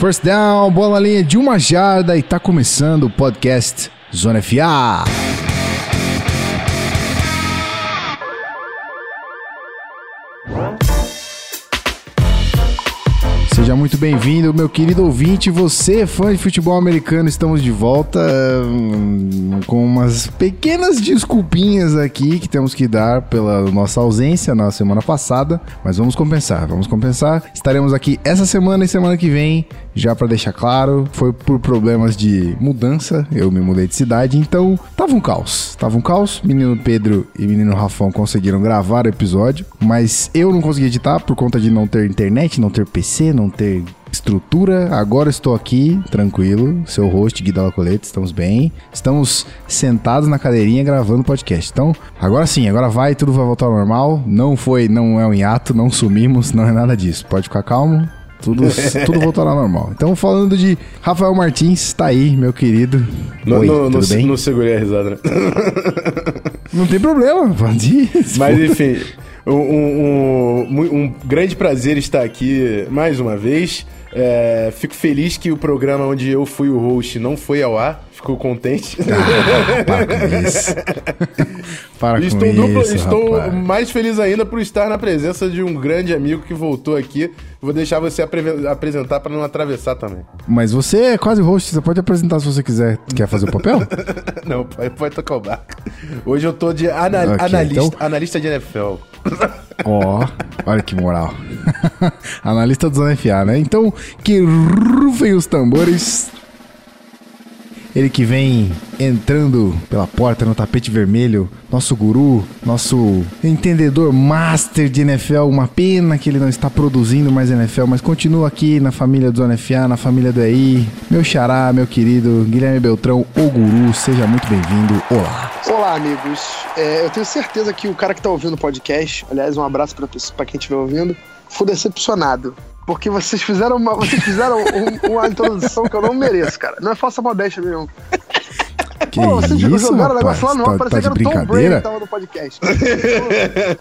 First down, bola na linha de uma jarda e tá começando o podcast Zona FA. Seja muito bem-vindo, meu querido ouvinte. Você, fã de futebol americano, estamos de volta hum, com umas pequenas desculpinhas aqui que temos que dar pela nossa ausência na semana passada, mas vamos compensar, vamos compensar. Estaremos aqui essa semana e semana que vem, já para deixar claro, foi por problemas de mudança, eu me mudei de cidade, então tava um caos, tava um caos. Menino Pedro e menino Rafão conseguiram gravar o episódio, mas eu não consegui editar por conta de não ter internet, não ter PC, não ter estrutura. Agora estou aqui, tranquilo, seu host Guida Lacoleta, estamos bem. Estamos sentados na cadeirinha gravando o podcast. Então, agora sim, agora vai, tudo vai voltar ao normal. Não foi, não é um hiato, não sumimos, não é nada disso. Pode ficar calmo. Tudo, tudo voltará ao normal. Então, falando de Rafael Martins, tá aí, meu querido. Não, Oi, não, tudo não, bem? não segurei a risada, né? Não tem problema, pode ir. Mas enfim, um, um- um- um grande prazer estar aqui mais uma vez. É, fico feliz que o programa onde eu fui o host não foi ao ar. Fico contente. Ah, para com isso. Para estou com duplo- isso, estou rapaz. mais feliz ainda por estar na presença de um grande amigo que voltou aqui. Vou deixar você apre- apresentar para não atravessar também. Mas você é quase host, você pode apresentar se você quiser. Quer fazer o papel? Não, pode, pode tocar o barco. Hoje eu tô de ana- Ok, analista, então- analista de NFL. Ó, olha que moral. Analista do Zona FA, né? Então, que rufem os tambores. Ele que vem entrando pela porta no tapete vermelho, nosso guru, nosso entendedor master de NFL. Uma pena que ele não está produzindo mais NFL, mas continua aqui na família do Zona FA, na família do EI. Meu xará, meu querido Guilherme Beltrão, o guru, seja muito bem-vindo. Olá. Olá, amigos. É, eu tenho certeza que o cara que tá ouvindo o podcast, aliás, um abraço pra quem estiver ouvindo, foi decepcionado. Porque vocês fizeram uma, vocês fizeram um- uma introdução que eu não mereço, cara. Não é falsa modéstia mesmo. Que Pô, vocês isso, jogaram o negócio lá no Tá, ar, tá parecia de que era o Tom Brady que tava no podcast. Pô,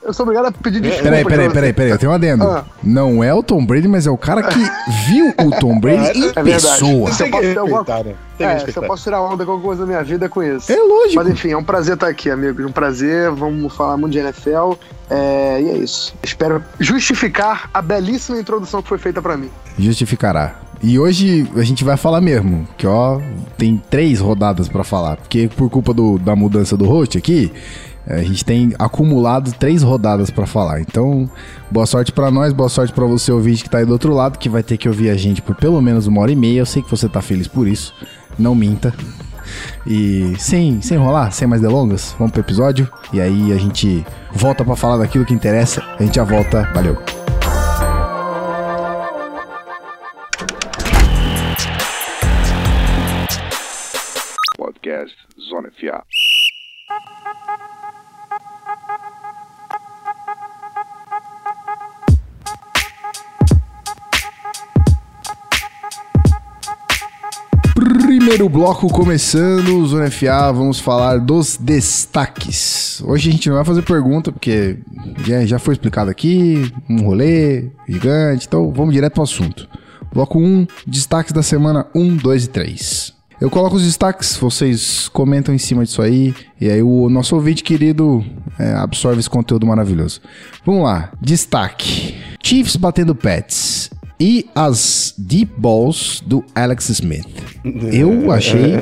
eu sou obrigado a pedir desculpa. Peraí, peraí, peraí, peraí, eu tenho um adendo. Ah. Não é o Tom Brady, mas é o cara que viu o Tom Brady em É pessoa. Se eu posso ter alguma- né? É, se eu posso tirar onda com alguma coisa da minha vida é com isso. É lógico. Mas enfim, é um prazer estar aqui, amigos. Um prazer. Vamos falar muito de NFL. É, e é isso. Espero justificar a belíssima introdução que foi feita pra mim. Justificará. E hoje a gente vai falar mesmo, que ó, tem três rodadas pra falar, porque por culpa do- da mudança do host aqui, a gente tem acumulado três rodadas pra falar. Então, boa sorte pra nós, boa sorte pra você ouvinte que tá aí do outro lado, que vai ter que ouvir a gente por pelo menos uma hora e meia. Eu sei que você tá feliz por isso, não minta. E sem, sem enrolar, sem mais delongas, vamos pro episódio. E aí a gente volta pra falar daquilo que interessa. A gente já volta. Valeu. FA. Primeiro bloco começando, Zona FA, vamos falar dos destaques. Hoje a gente não vai fazer pergunta, porque já, já foi explicado aqui, um rolê gigante, então vamos direto pro assunto. Bloco 1, destaques da semana 1, 2 e 3. Eu coloco os destaques, vocês comentam em cima disso aí, e aí o nosso ouvinte querido é, absorve esse conteúdo maravilhoso. Vamos lá, destaque. Chiefs batendo Pets e as deep balls do Alex Smith. Eu achei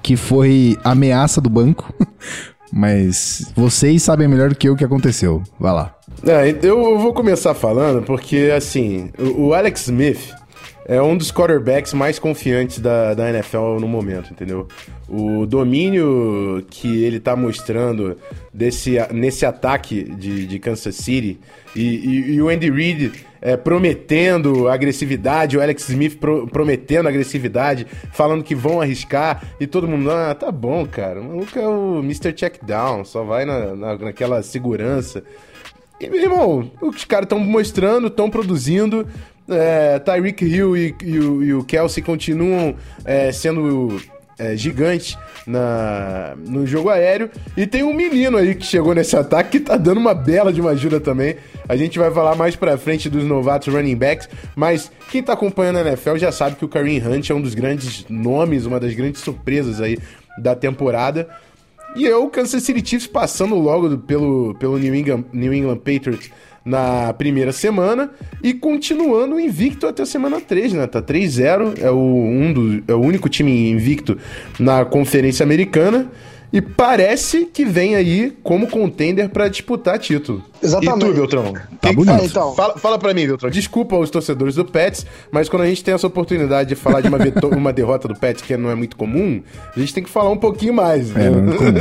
que foi ameaça do banco, mas vocês sabem melhor do que eu o que aconteceu. Vai lá. É, eu vou começar falando porque, assim, o o Alex Smith é um dos quarterbacks mais confiantes da, da NFL no momento, entendeu? O domínio que ele tá mostrando desse, nesse ataque de, de Kansas City e, e- e o Andy Reid é, prometendo agressividade, o Alex Smith pro- prometendo agressividade, falando que vão arriscar e todo mundo, ah, tá bom, cara, o maluco é o Mr. Checkdown, só vai na, na- naquela segurança. E, meu irmão, os caras estão mostrando, estão produzindo. É, Tyreek Hill e, e o, e o Kelsey continuam é, sendo é, gigantes na, no jogo aéreo. E tem um menino aí que chegou nesse ataque que tá dando uma bela de uma ajuda também. A gente vai falar mais pra frente dos novatos running backs, mas quem tá acompanhando a NFL já sabe que o Kareem Hunt é um dos grandes nomes, uma das grandes surpresas aí da temporada. E eu, o Kansas City Chiefs passando logo pelo, pelo New, England, New England Patriots na primeira semana e continuando invicto até a semana 3, né? Tá 3-0, é o, um do, é o único time invicto na Conferência Americana e parece que vem aí como contender para disputar título. Exatamente. E tu, Beltrão? Tá bonito. É, então. Fala, fala pra mim, Beltrão. Desculpa os torcedores do Pets, mas quando a gente tem essa oportunidade de falar de uma, uma derrota do Pets, que não é muito comum, a gente tem que falar um pouquinho mais. É, né? não é comum.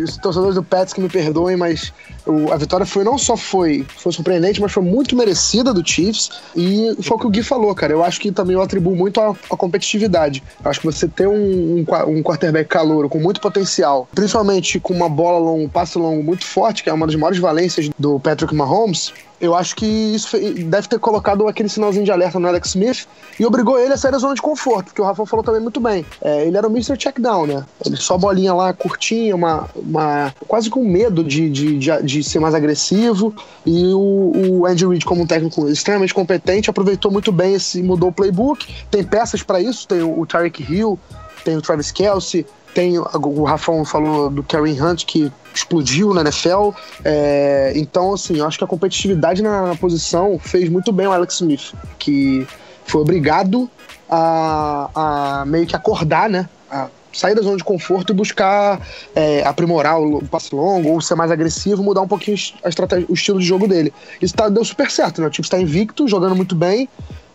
É, os torcedores do Pets que me perdoem, mas o- a vitória foi não só foi, foi surpreendente, mas foi muito merecida do Chiefs. E foi o que o Gui falou, cara. Eu acho que também eu atribuo muito à, à competitividade. Eu acho que você ter um, um, um quarterback calouro com muito potencial, principalmente com uma bola longa, um passe longo muito forte, que é uma das maiores valências do Patrick Mahomes. Eu acho que isso deve ter colocado aquele sinalzinho de alerta no Alex Smith e obrigou ele a sair da zona de conforto, que o Rafa falou também muito bem. É, ele era o Mr. Checkdown, né? Ele só bolinha lá curtinha, uma, uma quase com medo de, de, de, de ser mais agressivo. E o, o Andy Reid, como um técnico extremamente competente, aproveitou muito bem esse mudou o playbook. Tem peças para isso, tem o, o Tyreek Hill, tem o Travis Kelsey, tem o- Rafão falou do Karen Hunt que explodiu na NFL. É, então, assim, eu acho que a competitividade na, na posição fez muito bem o Alex Smith, que foi obrigado a, a meio que acordar, né? A sair da zona de conforto e buscar é, aprimorar o, o passe longo ou ser mais agressivo, mudar um pouquinho a estratégia, o estilo de jogo dele. Isso tá, deu super certo, né? O time está invicto, jogando muito bem.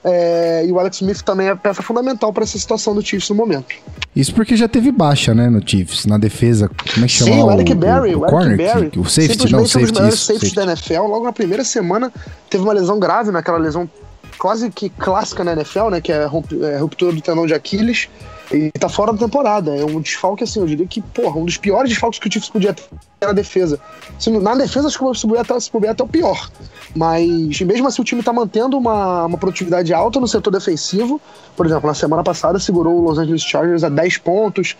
É, e o Alex Smith também é peça fundamental para essa situação do Chiefs no momento. Isso porque já teve baixa, né, no Chiefs, na defesa. Como é que chama Sim, o Eric Berry, o, o, o corner? Berry, que- o safety, não, o simplesmente um dos safety, melhores isso, safeties safety. da NFL. Logo na primeira semana teve uma lesão grave, naquela lesão quase que clássica na NFL, né, que é a é a ruptura do tendão de Aquiles. E tá fora da temporada. É um desfalque, assim, eu diria que, porra, um dos piores desfalques que o Chiefs podia ter na defesa. Na defesa, acho que se bobear até, se até o pior. Mas mesmo assim, o time tá mantendo uma, uma produtividade alta no setor defensivo. Por exemplo, na semana passada segurou o Los Angeles Chargers a 10 pontos,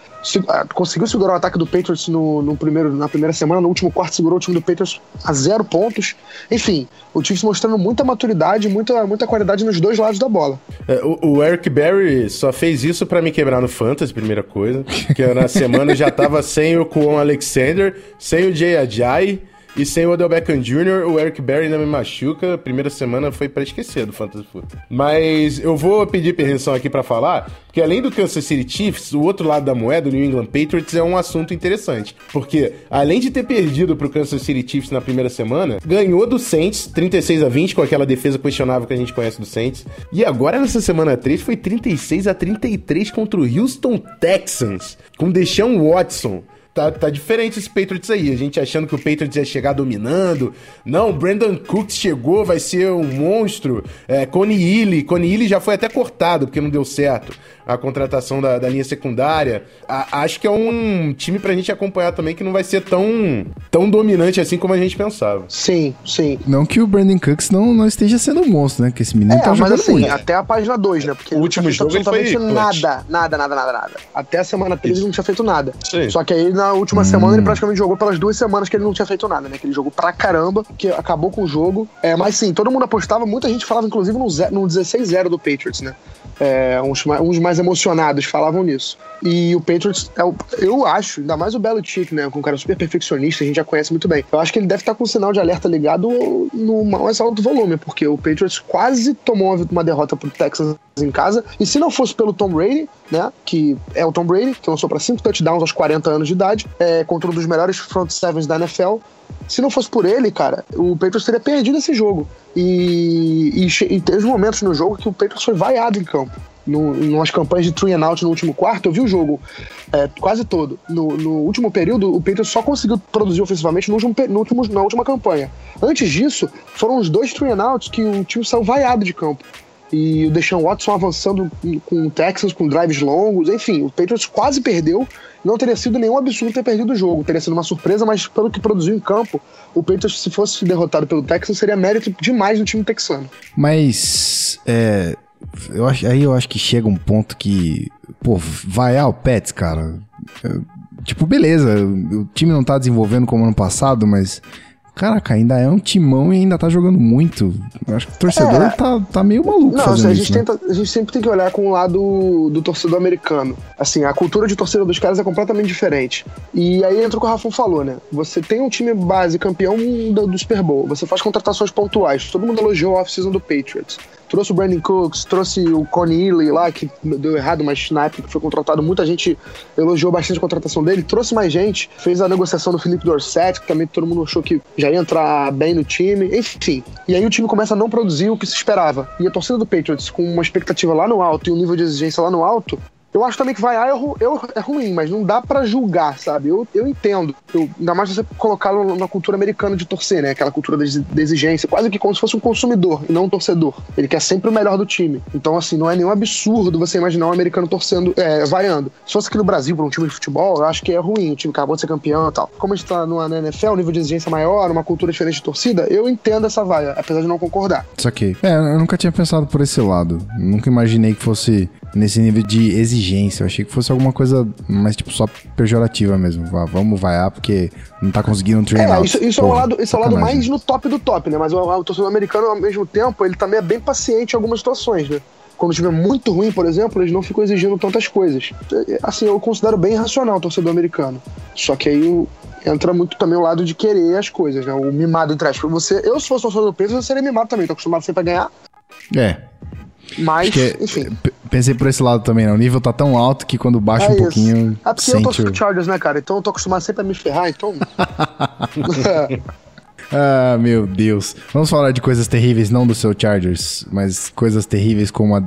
ah, conseguiu segurar o ataque do Patriots no, no primeiro, na primeira semana, no último quarto segurou o time do Patriots a zero pontos. Enfim, o Chiefs mostrando muita maturidade, muita, muita qualidade nos dois lados da bola. É, o, o Eric Berry só fez isso pra me quebrar no Fantasy, primeira coisa. Que na semana já tava sem o Kwon Alexander, sem o Jay Ajayi e sem o Odell Beckham Jr. O Eric Berry ainda me machuca. Primeira semana foi pra esquecer do Fantasy Football. Mas eu vou pedir permissão aqui pra falar, porque além do Kansas City Chiefs, o outro lado da moeda, o New England Patriots, é um assunto interessante. Porque além de ter perdido pro Kansas City Chiefs na primeira semana, ganhou do Saints 36 a 20 com aquela defesa questionável que a gente conhece do Saints. E agora nessa semana 3 foi 36 a 33 contra o Houston Texans, com Deshaun Watson. Tá, tá diferente esse Patriots aí. A gente achando que o Patriots ia chegar dominando. Não, Brandon Cooks chegou, vai ser um monstro. É, Coney Ely. Coney Ely já foi até cortado, porque não deu certo a contratação da, da linha secundária. A- acho que é um time pra gente acompanhar também que não vai ser tão, tão dominante assim como a gente pensava. Sim, sim. Não que o Brandon Cooks não, não esteja sendo um monstro, né? Que esse menino É, tá mas jogando assim, muito. até a página 2, né? Porque O ele último não tinha feito jogo ele foi nada, nada, nada, nada, nada. Até a semana 3 ele não tinha feito nada. Sim. Só que aí na última semana ele praticamente jogou pelas duas semanas que ele não tinha feito nada, né? Que ele jogou pra caramba, que acabou com o jogo. É, mas sim, todo mundo apostava, muita gente falava, inclusive, no, no 16-0 do Patriots, né? É, uns, ma- uns mais emocionados falavam nisso. E o Patriots, é o- eu acho, ainda mais o Belichick, né? Com um cara super perfeccionista, a gente já conhece muito bem. Eu acho que ele deve estar com o sinal de alerta ligado no mais alto volume, porque o Patriots quase tomou uma, derrota pro Texans em casa. E se não fosse pelo Tom Brady, né? Que é o Tom Brady, que lançou para cinco touchdowns aos 40 anos de idade, é, contra um dos melhores front sevens da NFL. Se não fosse por ele, cara, o Patriots teria perdido esse jogo. E, e, e teve momentos no jogo que o Patriots foi vaiado em campo. No, nas campanhas de three and out no último quarto, eu vi o jogo é, quase todo. No, no último período, o Patriots só conseguiu produzir ofensivamente no último, no último- na última campanha. Antes disso, foram os dois three and outs que o time saiu vaiado de campo. E o Deshaun Watson avançando com o Texans, com drives longos, enfim, o Patriots quase perdeu. Não teria sido nenhum absurdo ter perdido o jogo, teria sido uma surpresa, mas pelo que produziu em campo, o Patriots, se fosse derrotado pelo Texans, seria mérito demais do time texano. Mas é, eu acho, aí eu acho que chega um ponto que pô, vaiar o Pets, cara. é, tipo, beleza, o time não tá desenvolvendo como ano passado, mas. Caraca, ainda é um timão e ainda tá jogando muito. Eu acho que o torcedor É. tá, tá meio maluco Não, fazendo assim, a, isso, gente né? tenta, a gente sempre tem que olhar com o lado do torcedor americano. Assim, a cultura de torcida dos caras é completamente diferente. E aí entra o que o Rafão falou, né? Você tem um time base campeão do, do Super Bowl, você faz contratações pontuais. Todo mundo elogiou a off-season do Patriots. Trouxe o Brandon Cooks, trouxe o Connie Ely lá, que deu errado, mas na época que foi contratado, muita gente elogiou bastante a contratação dele. Trouxe mais gente, fez a negociação do Felipe Dorset, que também todo mundo achou que já ia entrar bem no time. Enfim. E aí o time começa a não produzir o que se esperava. E a torcida do Patriots, com uma expectativa lá no alto e um nível de exigência lá no alto, eu acho também que vai é, ru- é ruim, mas não dá pra julgar, sabe? Eu, eu entendo. Eu, ainda mais você colocá-lo na cultura americana de torcer, né? Aquela cultura da exigência, quase que como se fosse um consumidor e não um torcedor. Ele quer sempre o melhor do time. Então, assim, não é nenhum absurdo você imaginar um americano torcendo, é, vaiando. Se fosse aqui no Brasil, pra um time de futebol, eu acho que é ruim. O time acabou de ser campeão e tal. Como a gente tá numa NFL, um nível de exigência maior, uma cultura diferente de torcida, eu entendo essa vaia, apesar de não concordar. Saquei. É, eu nunca tinha pensado por esse lado. Nunca imaginei que fosse nesse nível de exigência. Eu achei que fosse alguma coisa mais, tipo, só pejorativa mesmo. Vá, vamos vaiar porque não tá conseguindo treinar. É, isso, isso é o Porra, lado, isso é o lado mais no top do top, né? Mas o, o torcedor americano, ao mesmo tempo, ele também é bem paciente em algumas situações, né? Quando estiver muito ruim, por exemplo, eles não ficam exigindo tantas coisas. É, Assim, eu considero bem racional o torcedor americano. Só que aí o- entra muito também o lado de querer as coisas, né? O mimado entre aspas. Você, eu, se fosse torcedor do Patriots, eu seria mimado também. Tô acostumado sempre a ganhar. É, Mas, que enfim. p- pensei por esse lado também, né? O nível tá tão alto que quando baixa É um isso. pouquinho, É porque eu sente torço o... pro Chargers, né, cara? Então eu tô acostumado sempre a me ferrar, então. Ah, meu Deus. Vamos falar de coisas terríveis, não do seu Chargers, mas coisas terríveis como a,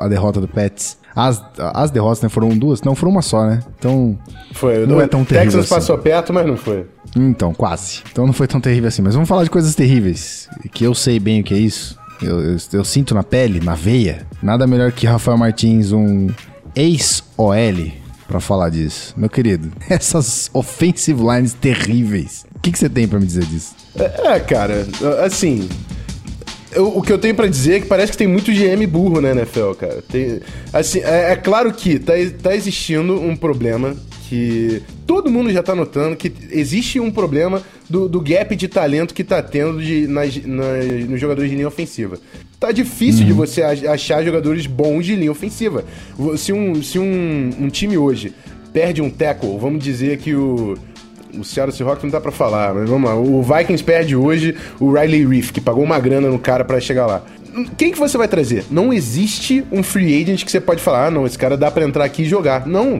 a derrota do Pets. As, as derrotas, né? Foram duas? Não, foram uma só, né? Então, Foi. Não o é tão terrível Texas assim. passou perto, mas não foi. Então, quase. Então não foi tão terrível assim. Mas vamos falar de coisas terríveis. Que eu sei bem o que é isso. Eu, eu, eu sinto na pele, na veia. Nada melhor que Rafael Martins, um ex-OL, pra falar disso. Meu querido, essas offensive lines terríveis. O que, você tem pra me dizer disso? É, é, cara, assim. eu- o que eu tenho pra dizer é que parece que tem muito GM burro na NFL, cara. Tem- assim, é, é claro que tá, tá existindo um problema que todo mundo já tá notando que existe um problema do, do gap de talento que tá tendo de, nas, nas- nos jogadores de linha ofensiva. Tá difícil de você ach- achar jogadores bons de linha ofensiva. Se um, se um, um time hoje perde um tackle, vamos dizer que o o Seattle Seahawks não dá pra falar, mas vamos lá. O Vikings perde hoje o Riley Reef, que pagou uma grana no cara pra chegar lá. Quem que você vai trazer? Não existe um free agent que você pode falar, ah, não, esse cara dá pra entrar aqui e jogar. Não.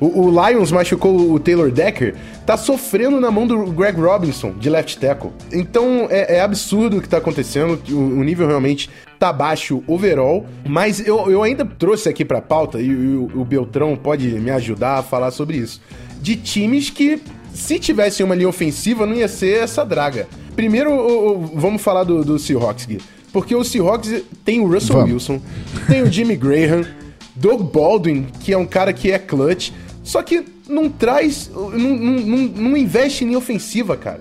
O, o Lions machucou o Taylor Decker, tá sofrendo na mão do Greg Robinson, de left tackle. Então é, é absurdo o que tá acontecendo, o, o nível realmente tá baixo overall, mas eu, eu ainda trouxe aqui pra pauta, e, o- o Beltrão pode me ajudar a falar sobre isso, de times que se tivessem uma linha ofensiva, não ia ser essa draga. Primeiro, vamos falar do, do Seahawks, Gui. Porque o Seahawks tem o Russell Vamos. Wilson, tem o Jimmy Graham, Doug Baldwin, que é um cara que é clutch, só que não traz, não, não, não, investe em ofensiva, cara.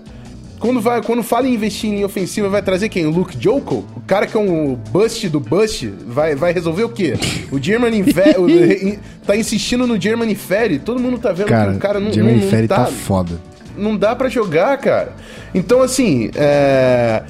Quando, vai, quando fala em investir em ofensiva, vai trazer quem? O Luke Joko? O cara que é um bust do bust? Vai, vai resolver o quê? O Germany Fe- o- tá insistindo no Germany Ferry. Todo mundo tá vendo Cara, que o cara não, Jeremy não, Ferry tá, tá foda. não dá pra jogar, cara. Então, assim, é...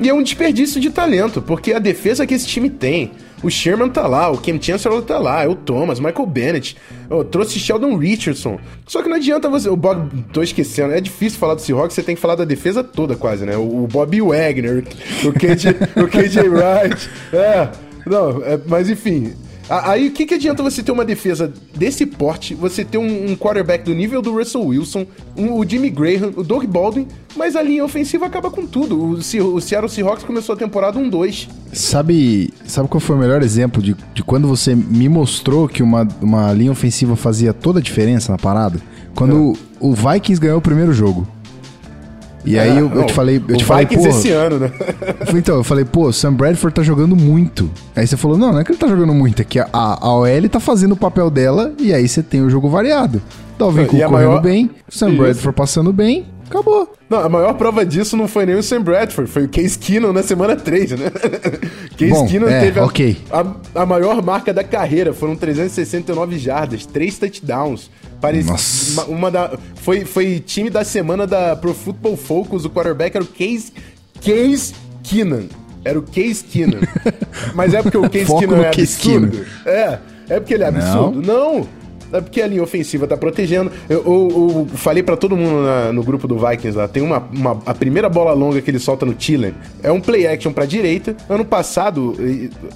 E é um desperdício de talento, porque a defesa que esse time tem. O Sherman tá lá, o Cam Chancellor tá lá, é o Thomas, Michael Bennett. Eu trouxe Sheldon Richardson. Só que não adianta você. O Bob. Tô esquecendo, é difícil falar do Seahawks, você tem que falar da defesa toda, quase, né? O, o Bobby Wagner, o KJ, o KJ Wright. É. Não, é, mas enfim. Aí o que, que adianta você ter uma defesa desse porte, você ter um, um quarterback do nível do Russell Wilson, um- o Jimmy Graham, o Doug Baldwin, mas a linha ofensiva acaba com tudo. O, Se- o Seattle Seahawks começou a temporada 1-2. Sabe, sabe qual foi o melhor exemplo de, de quando você me mostrou que uma, uma linha ofensiva fazia toda a diferença na parada? Quando o, o Vikings ganhou o primeiro jogo. E aí eu, eu É. Não, te falei, eu te falei, pô, esse ano, né? Então, eu falei, pô, o Sam Bradford tá jogando muito. Aí você falou, não, não é que ele tá jogando muito, é que a, a OL tá fazendo o papel dela e aí você tem o jogo variado. Dalvin Cook correndo maior- bem, Sam Isso. Bradford passando bem. Acabou. Não, a maior prova disso não foi nem o Sam Bradford, foi o Case Keenum na semana 3, né? Case Bom, Keenum é, teve a, ok. a, a maior marca da carreira, foram 369 jardas, 3 touchdowns. Parece Nossa. uma, uma da foi foi time da semana da Pro Football Focus, o quarterback era o Case Case Keenum. Era o Case Keenum. Mas é porque o Case Foco Keenum é absurdo. É, é porque ele é absurdo. Não. É porque a linha ofensiva tá protegendo. Eu, eu- eu falei pra todo mundo na- no grupo do Vikings lá, tem uma, uma- a primeira bola longa que ele solta no Tillen é um play action pra direita. Ano passado,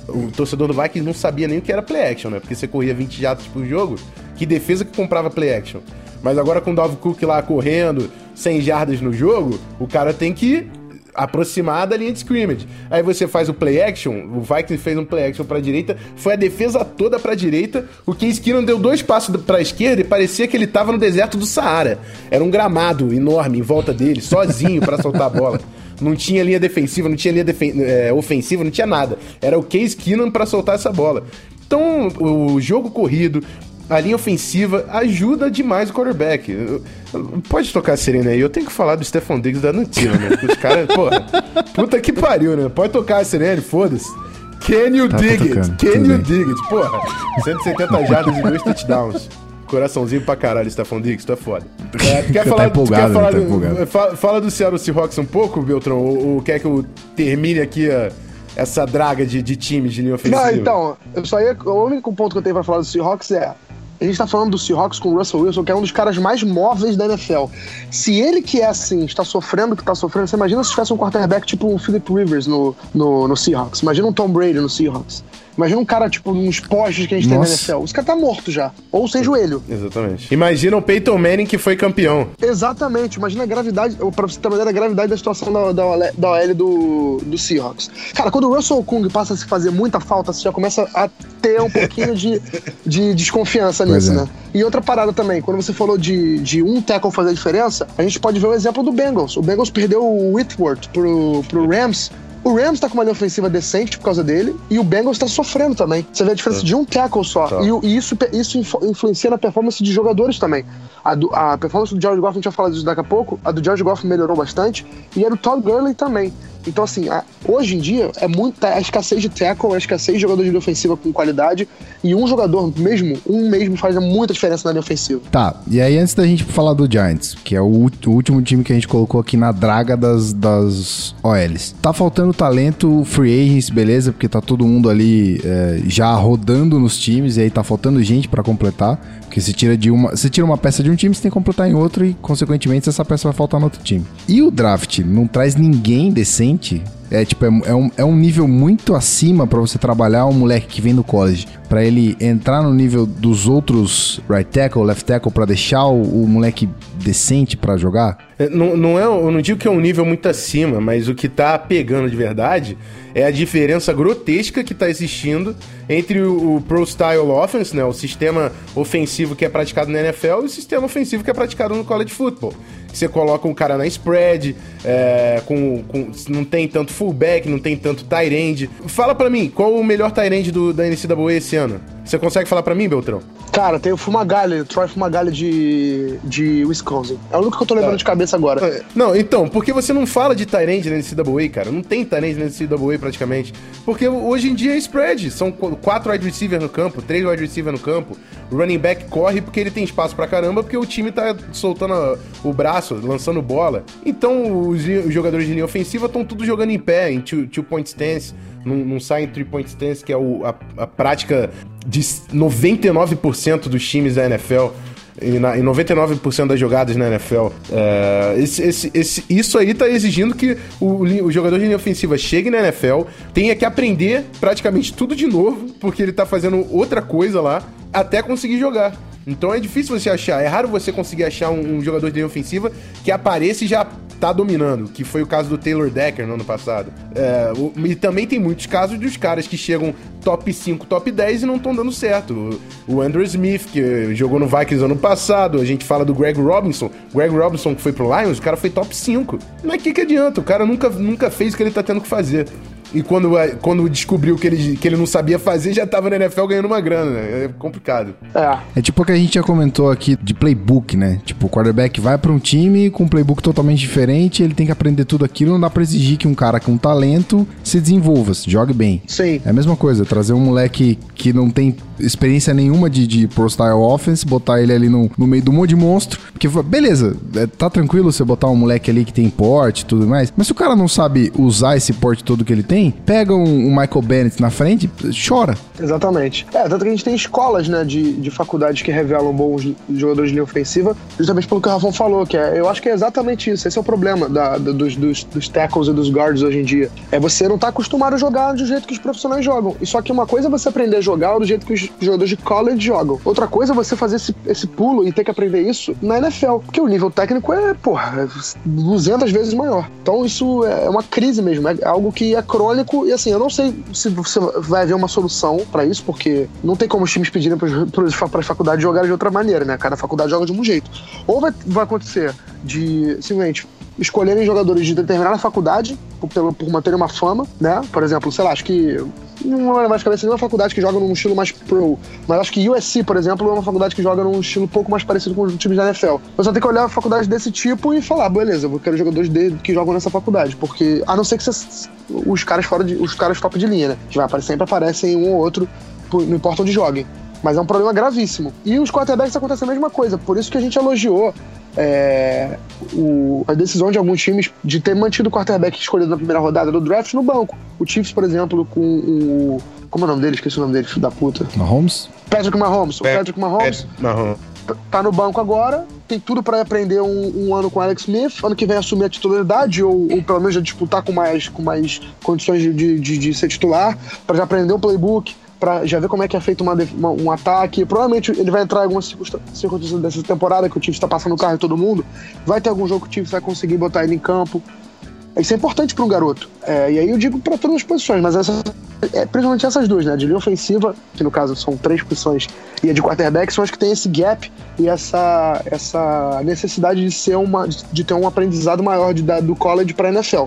o torcedor do Vikings não sabia nem o que era play action, né? Porque você corria 20 jatos por jogo, que defesa que comprava play action. Mas agora com o Dalvin Cook lá correndo 100 jardas no jogo, o cara tem que aproximar da linha de scrimmage. Aí você faz o play action, o Vikings fez um play action pra direita, foi a defesa toda pra direita, o Case Keenum deu dois passos pra esquerda e parecia que ele tava no deserto do Saara. Era um gramado enorme em volta dele, sozinho pra soltar a bola. Não tinha linha defensiva, não tinha linha defen- eh, ofensiva, não tinha nada. Era o Case Keenum pra soltar essa bola. Então, o jogo corrido, a linha ofensiva ajuda demais o quarterback. Eu- eu- Pode tocar a sirene aí, eu tenho que falar do Stephon Diggs da Nantino, né? Os caras, porra, puta que pariu, né? Pode tocar a sirene, foda-se. Can you Tá, dig tá it? Can tudo you bem. dig it? Porra, 170 jardas e dois touchdowns. Coraçãozinho pra caralho, Stephon Diggs, tu é foda. É, tu quer Tá falar, tu empolgado, quer falar, tá do- empolgado. fa- fala do Seattle Seahawks um pouco, Beltrão? Ou, ou quer que eu termine aqui a- essa draga de, de times de linha ofensiva? Não, então, eu só ia. O único ponto que eu tenho pra falar do Seahawks é. A gente tá falando do Seahawks com o Russell Wilson, que é um dos caras mais móveis da NFL. Se ele que é assim, está sofrendo o que tá sofrendo, você imagina se tivesse um quarterback tipo o Philip Rivers no, no, no Seahawks. Imagina um Tom Brady no Seahawks. Imagina um cara, tipo, nos postes que a gente tem na Nossa. NFL. Esse cara tá morto já. Ou sem joelho. Exatamente. Imagina o Peyton Manning que foi campeão. Exatamente, imagina a gravidade, pra você ter uma ideia da gravidade da situação da, da, OL da OL do, do Seahawks. Cara, quando o Russell Kung passa a se fazer muita falta, você já começa a ter um pouquinho de, de desconfiança Pois nisso, é. né? E outra parada também, quando você falou de, de um tackle fazer a diferença, a gente pode ver o exemplo do Bengals. O Bengals perdeu o Whitworth pro, pro Rams. O Rams tá com uma linha ofensiva decente por causa dele, e o Bengals tá sofrendo também. Você vê a diferença de um tackle só. Tá. E, e isso, isso influ- influencia na performance de jogadores também. A, do- a performance do George Goff, a gente vai falar disso daqui a pouco, a do George Goff melhorou bastante, e a do Todd Gurley também. Então, assim, a- hoje em dia é muita a escassez de tackle, a escassez de jogador de linha ofensiva com qualidade, e um jogador mesmo, um mesmo faz muita diferença na linha ofensiva. Tá, e aí antes da gente falar do Giants, que é o, o último time que a gente colocou aqui na draga das, das OLs. Tá faltando talento, free agents, beleza, porque tá todo mundo ali é, já rodando nos times, e aí tá faltando gente pra completar, porque você tira de uma, você tira uma peça de um time, você tem que completar em outro, e consequentemente essa peça vai faltar no outro time. E o draft não traz ninguém decente, é tipo, é, é um, é um nível muito acima pra você trabalhar um moleque que vem do college. Pra ele entrar no nível dos outros right tackle, left tackle, pra deixar o, o moleque decente pra jogar. É, Não, não é, eu não digo que é um nível muito acima, mas o que tá pegando de verdade é a diferença grotesca que tá existindo entre o, o Pro Style Offense, né, o sistema ofensivo que é praticado na NFL, e o sistema ofensivo que é praticado no college football. Você coloca um cara na spread, é, com, com- não tem tanto fullback, não tem tanto tight end. Fala pra mim, qual o melhor tight end do, da NCAA esse ano? Você consegue falar pra mim, Beltrão? Cara, tem o Fumagalli, o Troy Fumagalli de, de Wisconsin. É o único que eu tô lembrando Tá. de cabeça agora. Não, então, porque você não fala de Tyrande na NCAA, cara? Não tem Tyrande na NCAA praticamente. Porque hoje em dia é spread. São qu- quatro wide receivers no campo, três wide receivers no campo. O running back corre porque ele tem espaço pra caramba, porque o time tá soltando o braço, lançando bola. Então, os, os jogadores de linha ofensiva estão tudo jogando em pé, em two, two point stance. Não, não sai em three point stance, que é o- a, a prática de 99% dos times da NFL. E em 99% das jogadas na NFL. É, esse- esse- esse- isso aí tá exigindo que o, o jogador de linha ofensiva chegue na NFL, tenha que aprender praticamente tudo de novo, porque ele tá fazendo outra coisa lá, até conseguir jogar. Então é difícil você achar, é raro você conseguir achar um, um jogador de linha ofensiva que apareça e já tá dominando, que foi o caso do Taylor Decker no ano passado. É, o- e também tem muitos casos dos caras que chegam top 5, top 10 e não estão dando certo. O, o Andrew Smith, que jogou no Vikings ano passado, a gente fala do Greg Robinson. Greg Robinson que foi pro Lions, o cara foi top 5. Mas o que, que adianta? O cara nunca, nunca fez o que ele tá tendo que fazer. E quando, é, quando descobriu que ele, que ele não sabia fazer, já tava na NFL ganhando uma grana, né? É complicado. É. É tipo o que a gente já comentou aqui de playbook, né? Tipo, o quarterback vai para um time com um playbook totalmente diferente, ele tem que aprender tudo aquilo, não dá pra exigir que um cara com talento se desenvolva, se jogue bem. Sim. É a mesma coisa, trazer um moleque que não tem experiência nenhuma de, de Pro Style Offense, botar ele ali no, no meio do monte de monstro, porque beleza, é, tá tranquilo você botar um moleque ali que tem porte e tudo mais, mas se o cara não sabe usar esse porte todo que ele tem, pega um, um Michael Bennett na frente, chora. Exatamente. É, tanto que a gente tem escolas, né, de, de faculdades que revelam bons jogadores de linha ofensiva, justamente pelo que o Rafão falou, que é, eu acho que é exatamente isso, esse é o problema da, da, dos, dos, dos tackles e dos guards hoje em dia. É você não tá acostumado a jogar do jeito que os profissionais jogam. E só que uma coisa é você aprender a jogar do jeito que os jogadores de college jogam. Outra coisa é você fazer esse, esse pulo e ter que aprender isso na NFL, porque o nível técnico é, porra, 200 vezes maior. Então isso é uma crise mesmo, é algo que é crônico e assim, eu não sei se você vai haver uma solução para isso, porque não tem como os times pedirem para as faculdades jogarem de outra maneira, né? Cada faculdade joga de um jeito. Ou vai, vai acontecer de simplesmente escolherem jogadores de determinada faculdade por, por manterem uma fama, né? Por exemplo, sei lá, acho que não é mais cabeça nenhuma faculdade que joga num estilo mais pro, mas acho que USC, por exemplo, é uma faculdade que joga num estilo um pouco mais parecido com os times da NFL. Você tem que olhar a faculdade desse tipo e falar, beleza, eu quero jogadores de, que jogam nessa faculdade, porque a não ser que você, os caras fora de, os caras top de linha, né? Que vai aparecer, sempre aparecem um ou outro, não importa onde joguem. Mas é um problema gravíssimo. E os quarterbacks acontece a mesma coisa, por isso que a gente elogiou é, o, a decisão de alguns times de ter mantido o quarterback escolhido na primeira rodada do draft no banco. O Chiefs, por exemplo, com o. Como é o nome dele? Esqueci o nome dele, filho da puta. Mahomes? Patrick Mahomes. O Patrick Mahomes. Mahomes. Tá no banco agora, tem tudo para aprender um, um, ano com Alex Smith, ano que vem assumir a titularidade, ou, ou pelo menos já disputar com mais, com mais condições de, de, de ser titular, para já aprender um playbook, para já ver como é que é feito uma, uma, um ataque. Provavelmente ele vai entrar em algumas circunstâncias dessa temporada que o time está passando o carro em todo mundo. Vai ter algum jogo que o time vai conseguir botar ele em campo. Isso é importante para um garoto. É, e aí eu digo para todas as posições, mas essa, é, principalmente essas duas, né? De linha ofensiva, que no caso são três posições, e a de quarterback, são as que tem esse gap e essa, essa necessidade de ser uma de ter um aprendizado maior de, da, do college para NFL.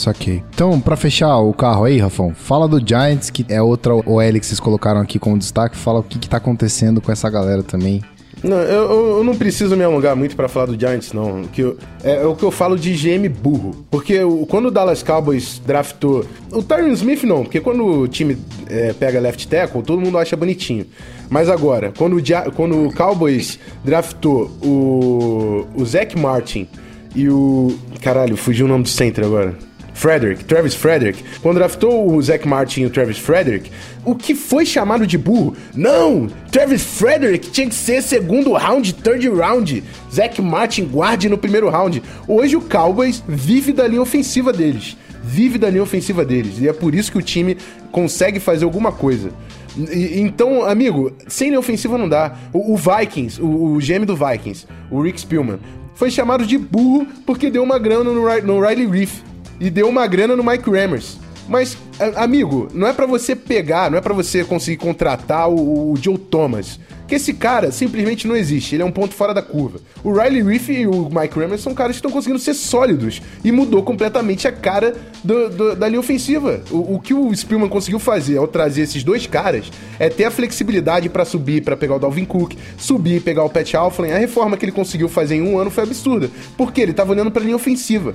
Saquei. Então, para fechar o carro aí, Rafão, fala do Giants, que é outra OL que vocês colocaram aqui como destaque. Fala o que, que tá acontecendo com essa galera também. Não, eu, eu não preciso me alongar muito para falar do Giants, não. Que eu, é, é, o que eu falo de GM burro. Porque o, quando o Dallas Cowboys draftou. O Tyron Smith não, porque quando o time é, pega left tackle, todo mundo acha bonitinho. Mas agora, quando o, quando o Cowboys draftou o, o Zach Martin e o. Caralho, fugiu o nome do center agora. Frederick, Travis Frederick, quando draftou o Zach Martin e o Travis Frederick, o que foi chamado de burro? Não! Travis Frederick tinha que ser segundo round, third round. Zach Martin guarde no primeiro round. Hoje o Cowboys vive da linha ofensiva deles. Vive da linha ofensiva deles. E é por isso que o time consegue fazer alguma coisa. Então, amigo, sem linha ofensiva não dá. O, o Vikings, o, o GM do Vikings, o Rick Spielman, foi chamado de burro porque deu uma grana no, no Riley Reef e deu uma grana no Mike Rammers. Mas, amigo, não é para você pegar, não é para você conseguir contratar o, o, Joe Thomas. Que esse cara simplesmente não existe, ele é um ponto fora da curva. O Riley Reef e o Mike Rammers são caras que estão conseguindo ser sólidos e mudou completamente a cara do, do, da linha ofensiva. O, o, que o Spielman conseguiu fazer ao trazer esses dois caras é ter a flexibilidade para subir, para pegar o Dalvin Cook, subir e pegar o Pat Alflin. A reforma que ele conseguiu fazer em um ano foi absurda, porque ele estava olhando para a linha ofensiva.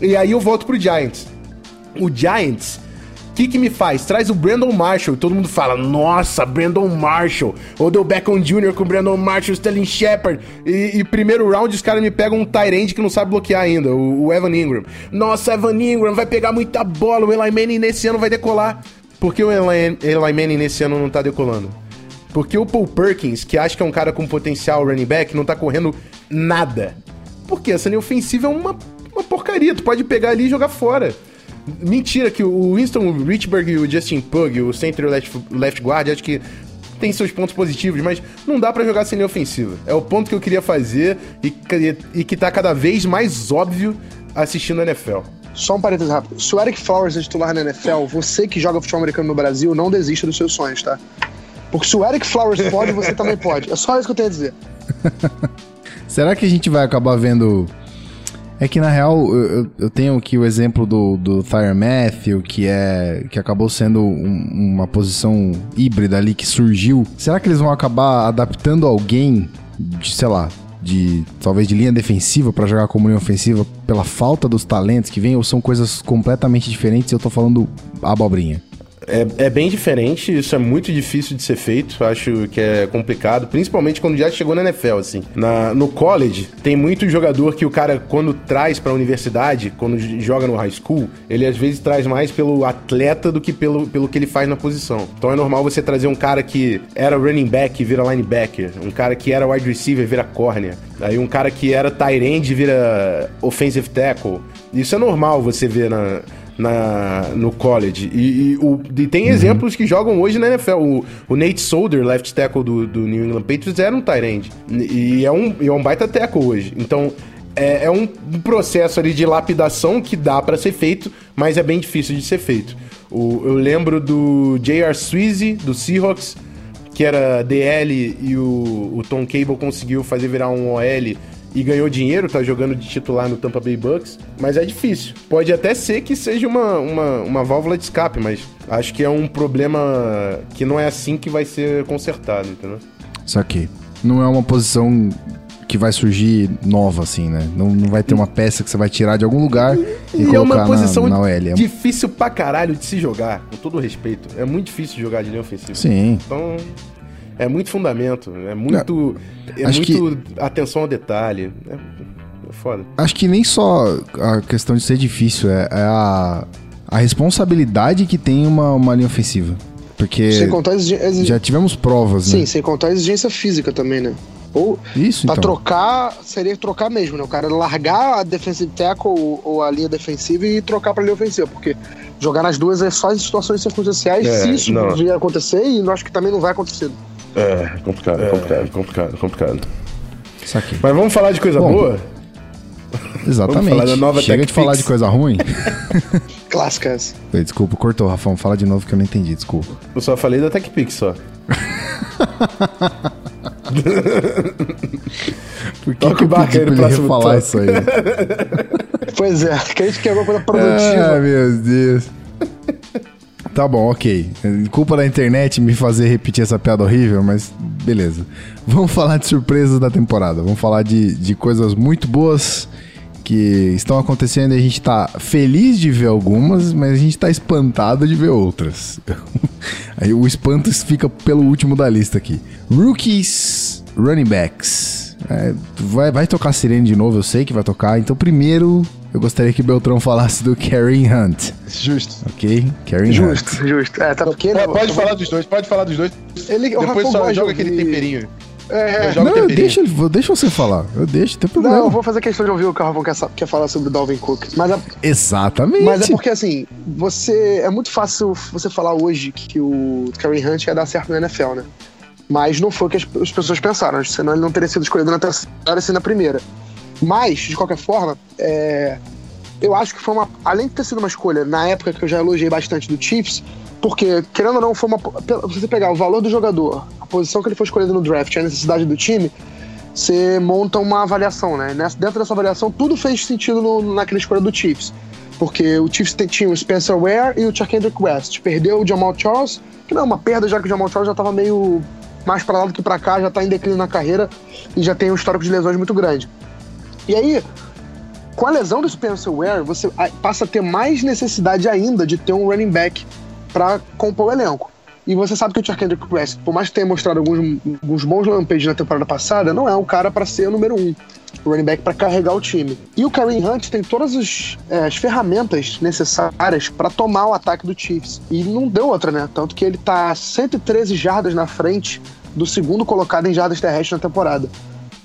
E aí eu volto pro Giants. O Giants, o que, que me faz? Traz o Brandon Marshall. Todo mundo fala, nossa, Brandon Marshall. Odell Beckham Jr. com Brandon Marshall, Sterling Shepard. E, e primeiro round os caras me pegam um Tyrande que não sabe bloquear ainda, o, o, Evan Ingram. Nossa, Evan Ingram vai pegar muita bola. O Eli Manning nesse ano vai decolar. Por que o Eli, Eli Manning nesse ano não tá decolando? Porque o Paul Perkins, que acha que é um cara com potencial running back, não tá correndo nada. Porque essa linha ofensiva é uma uma porcaria. Tu pode pegar ali e jogar fora. Mentira que o Winston Richburg e o Justin Pug, o center left, left guard, acho que tem seus pontos positivos, mas não dá para jogar sem linha ofensiva. É o ponto que eu queria fazer e, e que tá cada vez mais óbvio assistindo a NFL. Só um parênteses rápido. Se o Eric Flowers é titular na NFL, você que joga futebol americano no Brasil, não desista dos seus sonhos, tá? Porque se o Eric Flowers pode, você também pode. É só isso que eu tenho a dizer. Será que a gente vai acabar vendo É que na real eu, eu tenho aqui o exemplo do, do Matthew, que é que acabou sendo um, uma posição híbrida ali que surgiu. Será que eles vão acabar adaptando alguém de, sei lá, de talvez de linha defensiva para jogar como linha ofensiva pela falta dos talentos que vem ou são coisas completamente diferentes? Eu tô falando abobrinha. É, é, bem diferente, isso é muito difícil de ser feito, acho que é complicado, principalmente quando já chegou na NFL, assim. Na, no college, tem muito jogador que o cara, quando traz pra universidade, quando joga no high school, ele às vezes traz mais pelo atleta do que pelo, pelo que ele faz na posição. Então é normal você trazer um cara que era running back e vira linebacker, um cara que era wide receiver e vira corner, aí um cara que era tight end e vira offensive tackle. Isso é normal você ver na, na, no college. E, e, o, e tem uhum. exemplos que jogam hoje na NFL. O, o Nate Solder, left tackle do, do New England Patriots, era um tight end. E é um, e é um baita tackle hoje. Então, é, é um processo ali de lapidação que dá para ser feito, mas é bem difícil de ser feito. O, eu lembro do J.R. Sweezy, do Seahawks, que era DL e o, o Tom Cable conseguiu fazer virar um OL e ganhou dinheiro, tá jogando de titular no Tampa Bay Bucks, mas é difícil. Pode até ser que seja uma, uma, uma válvula de escape, mas acho que é um problema que não é assim que vai ser consertado, entendeu? Isso aqui. Não é uma posição que vai surgir nova, assim, né? Não, não vai ter uma peça que você vai tirar de algum lugar e, e, e é uma posição na, na OL. É difícil pra caralho de se jogar, com todo respeito. É muito difícil jogar de linha ofensiva. Sim. Então, é muito fundamento, é muito, é muito que... atenção ao detalhe. É, é foda. Acho que nem só a questão de ser difícil, é, é a, a responsabilidade que tem uma, uma linha ofensiva. Porque sem contar exig... já tivemos provas, Sim, né? sem contar a exigência física também, né? Ou Isso, pra então. trocar, seria trocar mesmo, né? O cara largar a defensive tackle ou, ou a linha defensiva e trocar pra linha ofensiva, porque jogar nas duas é só em situações circunstanciais, é, se isso não. vier acontecer, e eu acho que também não vai acontecer. É, complicado, é. complicado, complicado, complicado. Isso aqui. Mas vamos falar de coisa Bom, boa? Exatamente. falar da nova Chega de falar de coisa ruim. Clássicas. Desculpa, cortou, Rafão. Fala de novo que eu não entendi, desculpa. Eu só falei da TechPix só. Por que, que eu pedi pra ele falar isso aí? pois é, que a gente quer alguma coisa produtiva. Ah, meu Deus. Tá bom, ok. Culpa da internet me fazer repetir essa piada horrível, mas beleza. Vamos falar de surpresas da temporada. Vamos falar de, de coisas muito boas que estão acontecendo e a gente tá feliz de ver algumas, mas a gente tá espantado de ver outras. Aí o espanto fica pelo último da lista aqui. Rookies Running Backs. É, vai, vai tocar sirene de novo, eu sei que vai tocar. Então, primeiro, eu gostaria que Beltrão falasse do Karen Hunt. Justo. Ok? Karen justo, Hunt. Justo, É, tá porque pode, pode falar dos dois, pode falar dos dois. Ele, Depois só joga aquele temperinho. É, não, temperinho. deixa, deixa você falar. Eu deixo, tem problema. Não, eu vou fazer questão de ouvir o que o Rafa quer, quer falar sobre o Dalvin Cook. Mas é, Exatamente. Mas é porque, assim, você. É muito fácil você falar hoje que o Karen Hunt ia dar certo na NFL, né? Mas não foi o que as, as pessoas pensaram, senão ele não teria sido escolhido na terceira, assim na primeira. Mas, de qualquer forma, é, eu acho que foi uma. Além de ter sido uma escolha, na época que eu já elogiei bastante do Chiefs, porque, querendo ou não, foi uma. Se você pegar o valor do jogador, a posição que ele foi escolhido no draft, a necessidade do time, você monta uma avaliação, né? Dentro dessa avaliação, tudo fez sentido no, naquela escolha do Chiefs. Porque o Chiefs tinha o Spencer Ware e o Kendrick West. Perdeu o Jamal Charles, que não é uma perda, já que o Jamal Charles já estava meio mais para lá do que para cá, já está em declínio na carreira e já tem um histórico de lesões muito grande. E aí, com a lesão do Spencer Ware, você passa a ter mais necessidade ainda de ter um running back para compor o elenco. E você sabe que o Kendrick West, por mais que tenha mostrado alguns, alguns bons lampejos na temporada passada, não é um cara para ser o número um, o running back para carregar o time. E o Kareem Hunt tem todas as, é, as ferramentas necessárias para tomar o ataque do Chiefs. E não deu outra, né? Tanto que ele tá 113 jardas na frente do segundo colocado em jardas terrestres na temporada.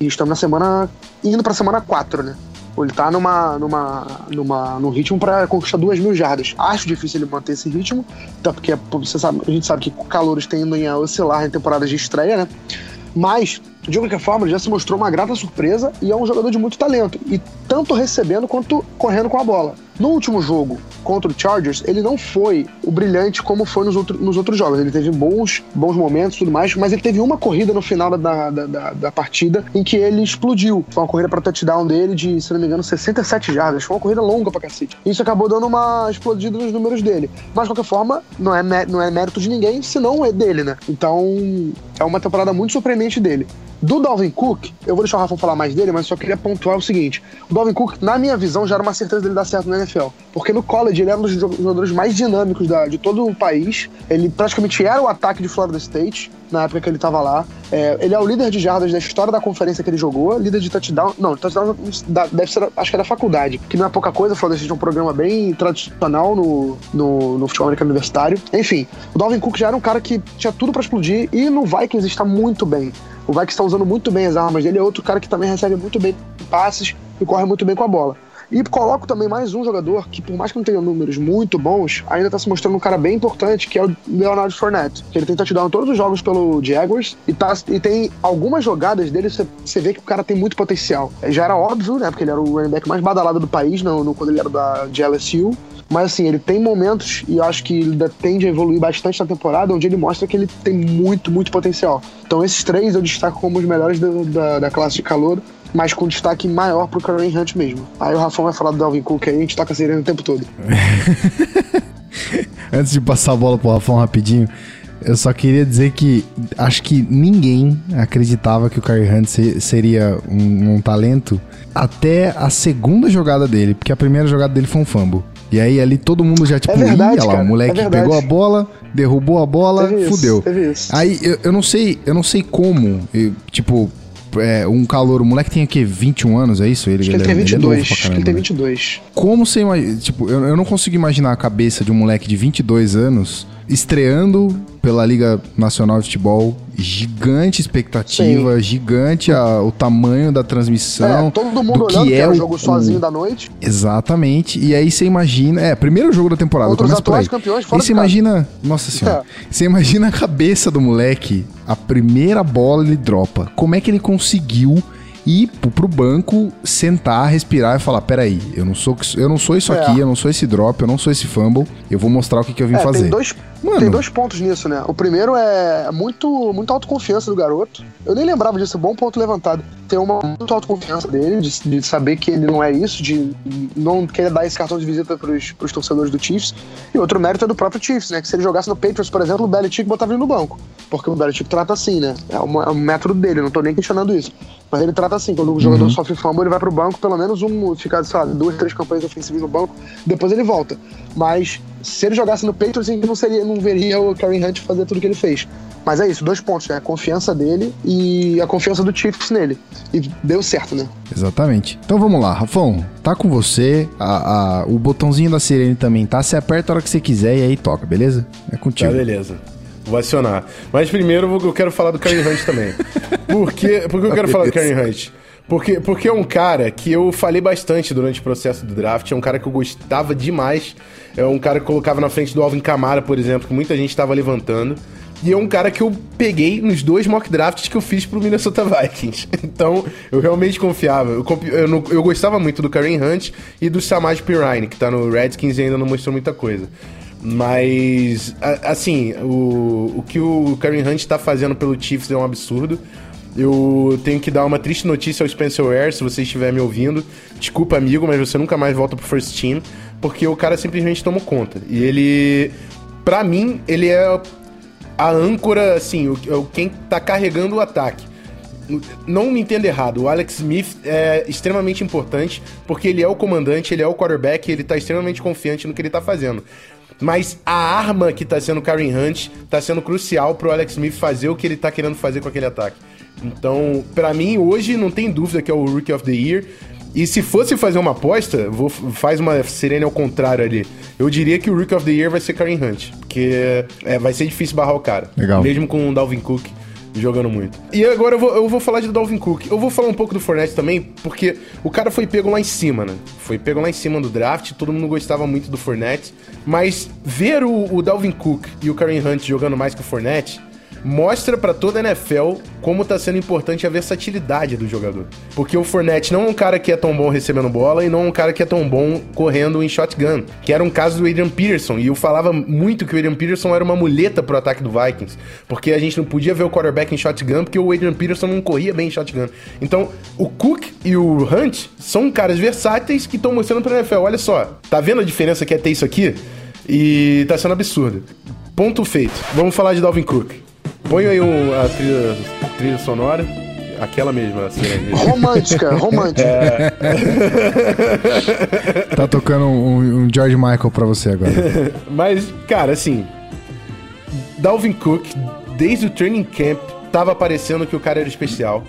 Estamos na semana. indo pra semana 4, né? Ele tá numa, numa, numa, num ritmo para conquistar duas mil jardas. Acho difícil ele manter esse ritmo, até porque você sabe, a gente sabe que calores tendem a oscilar em temporadas de estreia, né? Mas, de qualquer forma, ele já se mostrou uma grata surpresa e é um jogador de muito talento. E tanto recebendo quanto correndo com a bola. No último jogo, contra o Chargers, ele não foi o brilhante como foi nos, outro, nos outros jogos. Ele teve bons, bons momentos e tudo mais, mas ele teve uma corrida no final da, da, da, da partida em que ele explodiu. Foi uma corrida para touchdown dele de, se não me engano, 67 jardas. Foi uma corrida longa pra cacete. Isso acabou dando uma explodida nos números dele. Mas, de qualquer forma, não é, não é mérito de ninguém, senão é dele, né? Então, é uma temporada muito surpreendente dele. Do Dalvin Cook, eu vou deixar o Rafa falar mais dele, mas só queria pontuar o seguinte: o Dalvin Cook, na minha visão, já era uma certeza dele dar certo na NFL. Porque no college ele era um dos jogadores mais dinâmicos da, de todo o país. Ele praticamente era o ataque de Florida State na época que ele estava lá. É, ele é o líder de jardas da história da conferência que ele jogou, líder de touchdown. Não, touchdown deve ser, acho que é da faculdade, que não é pouca coisa. O Florida State é um programa bem tradicional no, no, no futebol americano universitário. Enfim, o Dalvin Cook já era um cara que tinha tudo para explodir e no Vikings está muito bem. O Vikings está usando muito bem as armas dele, é outro cara que também recebe muito bem passes e corre muito bem com a bola. E coloco também mais um jogador que, por mais que não tenha números muito bons, ainda está se mostrando um cara bem importante, que é o Leonardo Fournette. Que ele tem touchdown em todos os jogos pelo Jaguars e, tá, e tem algumas jogadas dele, você vê que o cara tem muito potencial. Já era óbvio, né? Porque ele era o running back mais badalado do país no, no quando ele era da, de LSU. Mas assim, ele tem momentos, e eu acho que ele tende a evoluir bastante na temporada, onde ele mostra que ele tem muito, muito potencial. Então esses três eu destaco como os melhores da, da classe de calor, mas com destaque maior pro Karen Hunt mesmo. Aí o Rafão vai falar do Dalvin Cook aí, a gente toca a sirene o tempo todo. Antes de passar a bola pro Rafão rapidinho, eu só queria dizer que acho que ninguém acreditava que o Karen Hunt seria um, um talento até a segunda jogada dele, porque a primeira jogada dele foi um fumble. E aí ali todo mundo já, tipo, é verdade, lá, o moleque é pegou a bola, derrubou a bola, teve fudeu. Isso, aí eu, eu não sei, eu não sei como, eu, tipo, é, um calor, o moleque tem o quê? 21 anos, é isso? Ele, Acho que ele, ele tem 22. Ele é acho que ele tem 22. Como você imagina, tipo, eu, eu não consigo imaginar a cabeça de um moleque de 22 anos estreando pela Liga Nacional de Futebol gigante expectativa, Sim. gigante a, o tamanho da transmissão. É, todo mundo do olhando que, é o jogo sozinho da noite. Exatamente. E aí você imagina, é, primeiro jogo da temporada, Outros começa por aí. Campeões fora e você imagina, nossa senhora, é. você imagina a cabeça do moleque, a primeira bola ele dropa. Como é que ele conseguiu ir pro banco, sentar, respirar e falar: peraí, eu não sou, eu não sou isso é. aqui, eu não sou esse drop, eu não sou esse fumble, eu vou mostrar o que, que eu vim é, fazer. Tem dois, Mano. tem dois pontos nisso, né? O primeiro é muito, muita autoconfiança do garoto. Eu nem lembrava disso, bom ponto levantado. Tem uma muita autoconfiança dele, de, de, saber que ele não é isso, de não querer dar esse cartão de visita pros, pros torcedores do Chiefs. E outro mérito é do próprio Chiefs, né? Que se ele jogasse no Patriots, por exemplo, o Belichick botava ele no banco. Porque o Belichick trata assim, né? É, uma, é um método dele, não tô nem questionando isso. Mas ele trata assim, quando o jogador uhum. sofre fumble, ele vai pro banco, pelo menos um, ficar, sei lá, duas, três campanhas ofensivas no banco, depois ele volta. Mas se ele jogasse no Patriots, a gente não, seria, não veria o Karen Hunt fazer tudo que ele fez. Mas é isso, dois pontos, né? A confiança dele e a confiança do Chiefs nele. E deu certo, né? Exatamente. Então vamos lá, Rafão, tá com você. A, a, o botãozinho da sirene também tá. Você aperta a hora que você quiser e aí toca, beleza? É contigo. Tá, beleza. Vou acionar. Mas primeiro eu quero falar do Karen Hunt também. Por que, por que eu quero falar do Karen Hunt? Porque, porque é um cara que eu falei bastante durante o processo do draft, é um cara que eu gostava demais, é um cara que colocava na frente do Alvin Kamara, por exemplo, que muita gente estava levantando. E é um cara que eu peguei nos dois mock drafts que eu fiz pro Minnesota Vikings. Então, eu realmente confiava. Eu, eu, eu gostava muito do Karen Hunt e do Samaj Pirine, que tá no Redskins e ainda não mostrou muita coisa. Mas, assim, o, o que o Karen Hunt está fazendo pelo Chiefs é um absurdo. Eu tenho que dar uma triste notícia ao Spencer Ware, se você estiver me ouvindo. Desculpa, amigo, mas você nunca mais volta pro First Team, porque o cara simplesmente tomou conta. E ele, para mim, ele é a âncora, assim, o, o, quem tá carregando o ataque. Não me entenda errado, o Alex Smith é extremamente importante, porque ele é o comandante, ele é o quarterback, ele tá extremamente confiante no que ele tá fazendo. Mas a arma que tá sendo o Karen Hunt tá sendo crucial pro Alex Smith fazer o que ele tá querendo fazer com aquele ataque. Então, para mim, hoje não tem dúvida que é o Rookie of the Year. E se fosse fazer uma aposta, vou, faz uma sirene ao contrário ali. Eu diria que o Rookie of the Year vai ser Karen Hunt. Porque é, vai ser difícil barrar o cara. Legal. Mesmo com o Dalvin Cook jogando muito. E agora eu vou, eu vou falar de Dalvin Cook. Eu vou falar um pouco do Fournette também, porque o cara foi pego lá em cima, né? Foi pego lá em cima do draft, todo mundo gostava muito do Fournette. Mas ver o, o Dalvin Cook e o Karen Hunt jogando mais que o Fournette mostra para toda a NFL como tá sendo importante a versatilidade do jogador. Porque o Fournette não é um cara que é tão bom recebendo bola e não é um cara que é tão bom correndo em shotgun, que era um caso do Adrian Peterson. E eu falava muito que o Adrian Peterson era uma muleta pro ataque do Vikings, porque a gente não podia ver o quarterback em shotgun porque o Adrian Peterson não corria bem em shotgun. Então, o Cook e o Hunt são caras versáteis que estão mostrando pra NFL, olha só, tá vendo a diferença que é ter isso aqui? E tá sendo absurdo. Ponto feito. Vamos falar de Dalvin Cook. Põe aí um, a trilha, trilha sonora. Aquela mesma, assim. Romântica, romântica. É... tá tocando um, um, George Michael pra você agora. Mas, cara, assim. Dalvin Cook, desde o training camp, tava parecendo que o cara era especial.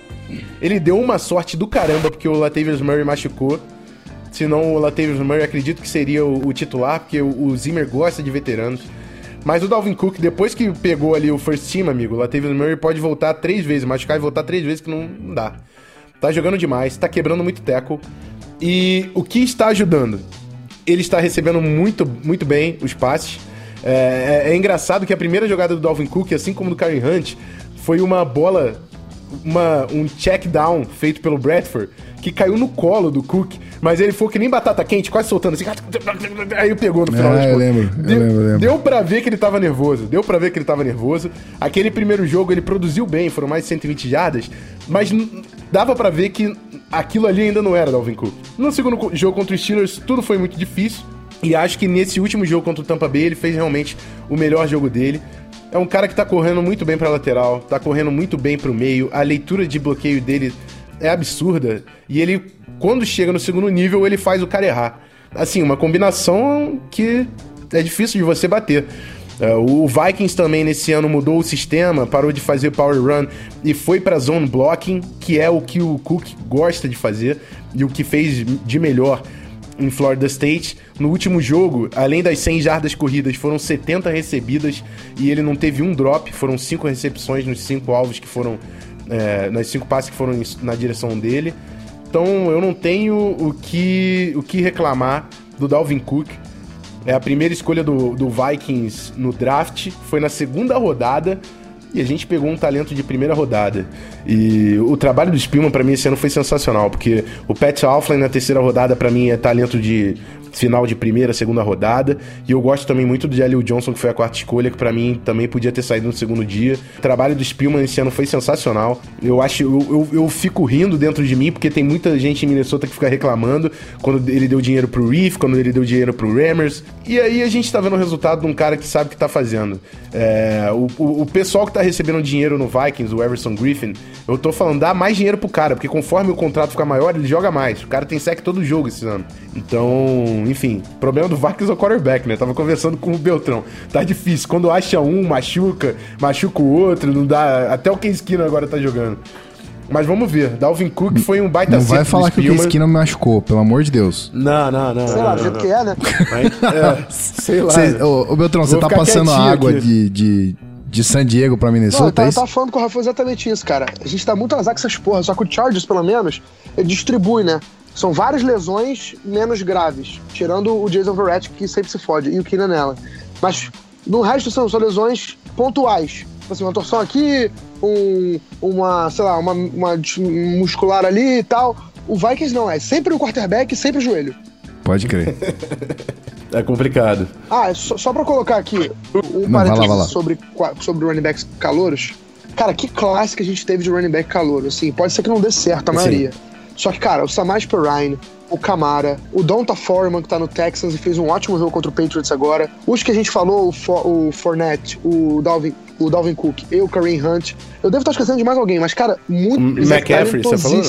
Ele deu uma sorte do caramba porque o Latavius Murray machucou. Senão o Latavius Murray acredito que seria o, o titular, porque o, o Zimmer gosta de veteranos. Mas o Dalvin Cook, depois que pegou ali o first team, amigo, o Latavius Murray pode voltar três vezes, machucar e voltar três vezes que não, não dá. Tá jogando demais, tá quebrando muito teco. E o que está ajudando? Ele está recebendo muito, muito bem os passes. É, é, é engraçado que a primeira jogada do Dalvin Cook, assim como do Karen Hunt, foi uma bola uma, um check down feito pelo Bradford que caiu no colo do Cook, mas ele foi que nem batata quente, quase soltando assim. Aí pegou no final. Ah, eu lembro, deu, eu lembro, lembro. Deu pra ver que ele tava nervoso. Deu pra ver que ele tava nervoso. Aquele primeiro jogo ele produziu bem, foram mais de 120 jardas, mas dava para ver que aquilo ali ainda não era Dalvin Cook. No segundo jogo contra os Steelers, tudo foi muito difícil. E acho que nesse último jogo contra o Tampa Bay, ele fez realmente o melhor jogo dele. É um cara que tá correndo muito bem pra lateral, tá correndo muito bem pro meio. A leitura de bloqueio dele é absurda. E ele, quando chega no segundo nível, ele faz o cara errar. Assim, uma combinação que é difícil de você bater. Uh, o Vikings também nesse ano mudou o sistema, parou de fazer power run e foi para zone blocking, que é o que o Cook gosta de fazer e o que fez de melhor em Florida State. No último jogo, além das 100 jardas corridas, foram 70 recebidas e ele não teve um drop. Foram cinco recepções nos cinco alvos que foram. É, nas cinco passes que foram na direção dele. Então eu não tenho o que, o que reclamar do Dalvin Cook. É a primeira escolha do, do Vikings no draft, foi na segunda rodada e a gente pegou um talento de primeira rodada. E o trabalho do Spillman para mim esse ano foi sensacional, porque o Pat Alflin na terceira rodada para mim é talento de final de primeira, segunda rodada. E eu gosto também muito do Jalil Johnson, que foi a quarta escolha, que para mim também podia ter saído no segundo dia. O trabalho do Spillman esse ano foi sensacional. Eu acho, eu, eu, eu, fico rindo dentro de mim, porque tem muita gente em Minnesota que fica reclamando quando ele deu dinheiro pro Reef, quando ele deu dinheiro pro Rammers. E aí a gente tá vendo o resultado de um cara que sabe o que tá fazendo. É, o, o, o, pessoal que tá recebendo dinheiro no Vikings, o Everson Griffin, eu tô falando, dá mais dinheiro pro cara, porque conforme o contrato fica maior, ele joga mais. O cara tem sec todo jogo esse ano. Então, enfim, problema do Vikings é o quarterback, né? Tava conversando com o Beltrão. Tá difícil. Quando acha um, machuca, machuca o outro, não dá. Até o Case Keenum agora tá jogando. Mas vamos ver. Dalvin Cook foi um baita Não vai falar que o Case Keenum me machucou, pelo amor de Deus. Não, não, não. Sei não, lá, do jeito que é, né? Mas, é, sei lá. Cê, ô, ô, Beltrão, você tá passando água de, de, de San Diego pra Minnesota, não, eu tava, é isso? Eu tava falando com o Rafa exatamente isso, cara. A gente tá muito azar com essas porras, só que o Chargers, pelo menos, ele distribui, né? São várias lesões menos graves, tirando o Jason Verrett, que sempre se fode, e o Keenan nela. Mas no resto são, são lesões pontuais. Tipo assim, uma torção aqui, um, uma, sei lá, uma, uma muscular ali e tal. O Vikings não, é sempre o quarterback sempre o joelho. Pode crer. é complicado. Ah, só, só pra colocar aqui um parênteses sobre, sobre running backs calouros. Cara, que classe que a gente teve de running back calouro. Assim, pode ser que não dê certo a maioria. Só que, cara, o Samaj Perrine, o Camara, o Donta Foreman, que tá no Texans e fez um ótimo jogo contra o Patriots agora. Os que a gente falou, o, For, o Fournette, o Dalvin, o Dalvin Cook e o Kareem Hunt. Eu devo estar esquecendo de mais alguém, mas, cara, muito. McCaffrey, você falou?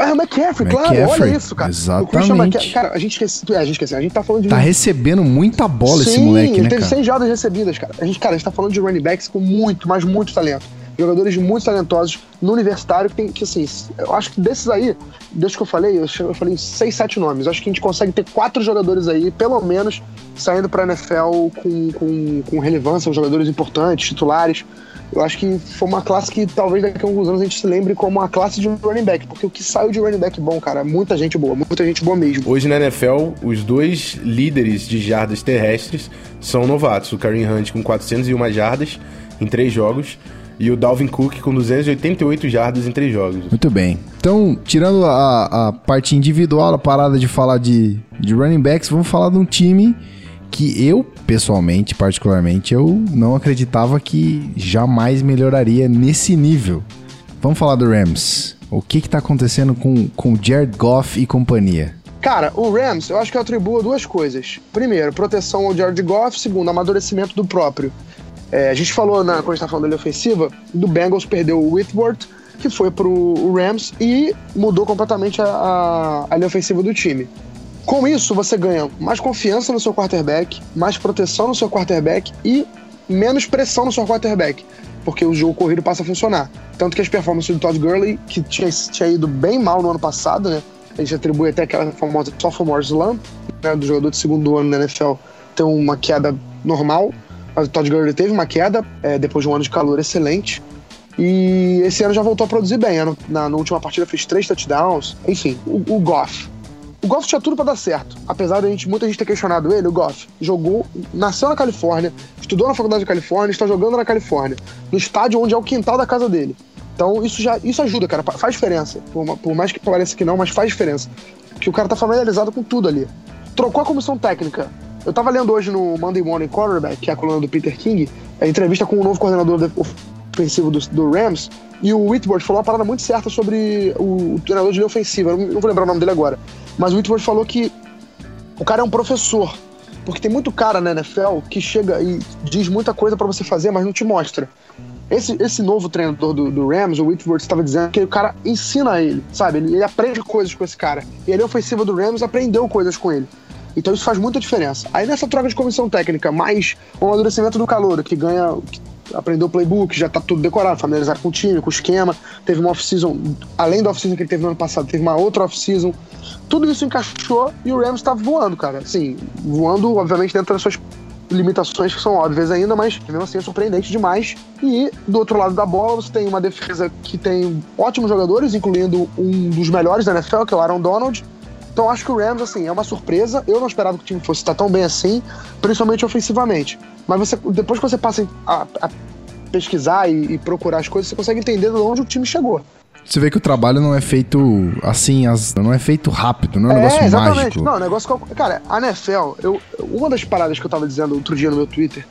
É, o McCaffrey, claro, olha isso, cara. Exatamente. Cara, a gente é, a gente esqueceu, a gente tá falando de... Tá recebendo muita bola Sim, esse moleque, ele né, teve cara? 100 jardas recebidas, cara. A gente, cara, a gente tá falando de running backs com muito, mas muito talento. Jogadores muito talentosos no universitário que tem que, assim, eu acho que desses aí, desde que eu falei, eu, falei seis, sete nomes. Acho que a gente consegue ter quatro jogadores aí, pelo menos, saindo pra NFL com, com, com relevância, jogadores importantes, titulares. Eu acho que foi uma classe que talvez daqui a alguns anos a gente se lembre como a classe de running back, porque o que saiu de running back bom, cara, muita gente boa, muita gente boa mesmo. Hoje na NFL, os dois líderes de jardas terrestres são novatos, o Kareem Hunt com 401 jardas em três jogos e o Dalvin Cook com 288 jardas em três jogos. Muito bem. Então, tirando a, a parte individual, a parada de falar de, de running backs, vamos falar de um time que eu, pessoalmente, particularmente, eu não acreditava que jamais melhoraria nesse nível. Vamos falar do Rams. O que está acontecendo com, com Jared Goff e companhia? Cara, o Rams, eu acho que eu atribuo duas coisas. Primeiro, proteção ao Jared Goff. Segundo, amadurecimento do próprio. É, a gente falou, na, quando a gente tá falando da ofensiva, do Bengals perdeu o Whitworth, que foi pro Rams, e mudou completamente a, a, a linha ofensiva do time. Com isso, você ganha mais confiança no seu quarterback, mais proteção no seu quarterback e menos pressão no seu quarterback, porque o jogo corrido passa a funcionar. Tanto que as performances do Todd Gurley, que tinha, tinha ido bem mal no ano passado, né? A gente atribui até aquela famosa sophomore slump, né, do jogador de segundo ano na NFL, ter uma queda normal. O Todd Gurley teve uma queda é, depois de um ano de calor excelente. E esse ano já voltou a produzir bem. Na, na última partida fez três touchdowns. Enfim, o, o Goff. O Goff tinha tudo para dar certo. Apesar de gente, muita gente ter questionado ele, o Goff jogou, nasceu na Califórnia, estudou na faculdade da Califórnia, está jogando na Califórnia, no estádio onde é o quintal da casa dele. Então isso já isso ajuda, cara, faz diferença. Por, por mais que pareça que não, mas faz diferença. Que o cara tá familiarizado com tudo ali. Trocou a comissão técnica, eu tava lendo hoje no Monday Morning Quarterback, que é a coluna do Peter King, a entrevista com o novo coordenador ofensivo do, do Rams, e o Whitworth falou uma parada muito certa sobre o, o treinador de linha ofensiva. Eu não, vou lembrar o nome dele agora. Mas o Whitworth falou que o cara é um professor. Porque tem muito cara na NFL que chega e diz muita coisa para você fazer, mas não te mostra. Esse, esse novo treinador do, do Rams, o Whitworth, estava dizendo que o cara ensina ele, sabe? Ele, ele aprende coisas com esse cara. E ele, ofensiva do Rams, aprendeu coisas com ele. Então isso faz muita diferença. Aí nessa troca de comissão técnica, mais o amadurecimento do calor, que ganha. Que aprendeu o playbook, já tá tudo decorado, familiarizado com o time, com o esquema. Teve uma off-season, além da off-season que ele teve no ano passado, teve uma outra off-season. Tudo isso encaixou e o Rams tá voando, cara. Assim, voando, obviamente, dentro das suas limitações que são óbvias ainda, mas mesmo assim é surpreendente demais. E do outro lado da bola, você tem uma defesa que tem ótimos jogadores, incluindo um dos melhores da NFL, que é o Aaron Donald então acho que o Rams, assim, é uma surpresa. Eu não esperava que o time fosse estar tão bem assim, principalmente ofensivamente. Mas você, depois que você passa a, a pesquisar e, e, procurar as coisas, você consegue entender de onde o time chegou. Você vê que o trabalho não é feito assim, as, não é feito rápido, não é um é, negócio exatamente. mágico. Não, negócio que. Cara, a NFL, eu, uma das paradas que eu tava dizendo outro dia no meu Twitter.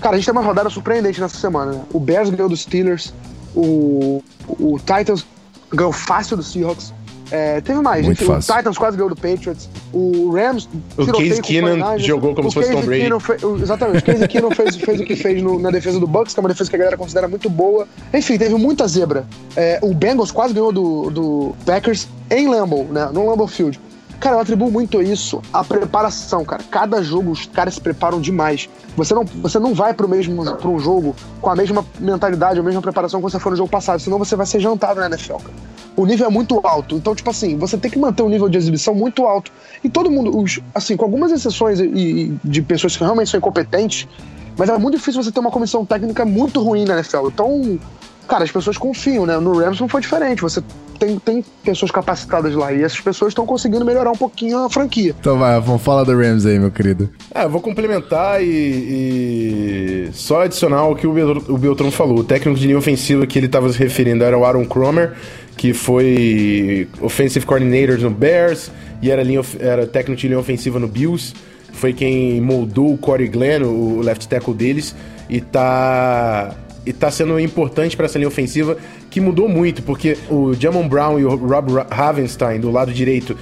Cara, a gente tem uma rodada surpreendente nessa semana, né? O Bears ganhou dos Steelers, o, o Titans ganhou fácil dos Seahawks. É, teve mais, Muito gente. Fácil. O Titans quase ganhou do Patriots. O Rams o Case Keenan jogou como o se fosse Tom Brady. Fez, exatamente. O Case Keenan fez, fez o que fez no, na defesa do Bucks, que é uma defesa que a galera considera muito boa. Enfim, teve muita zebra. É, o Bengals quase ganhou do, do Packers em Lambeau, né? No Lambeau Field. Cara, eu atribuo muito isso à preparação, cara. Cada jogo os caras se preparam demais. Você não, você não vai pro mesmo pro um jogo com a mesma mentalidade, a mesma preparação que você foi no jogo passado, senão você vai ser jantado na NFL, cara. O nível é muito alto. Então, tipo assim, você tem que manter um nível de exibição muito alto. E todo mundo, os, assim, com algumas exceções e, e de pessoas que realmente são incompetentes, mas é muito difícil você ter uma comissão técnica muito ruim na NFL. Então, cara, as pessoas confiam, né? No Rams não foi diferente. Você tem, tem pessoas capacitadas lá e essas pessoas estão conseguindo melhorar um pouquinho a franquia. Então vai, vamos falar do Rams aí, meu querido. É, eu vou complementar e, e, só adicionar o que o, Beltrão falou. O técnico de linha ofensiva que ele estava se referindo era o Aaron Cromer, que foi offensive coordinator no Bears e era, linha, era técnico de linha ofensiva no Bills. Foi quem moldou o Corey Glenn, o left tackle deles, e tá e tá sendo importante para essa linha ofensiva, que mudou muito, porque o Jamon Brown e o Rob Havenstein, do lado direito,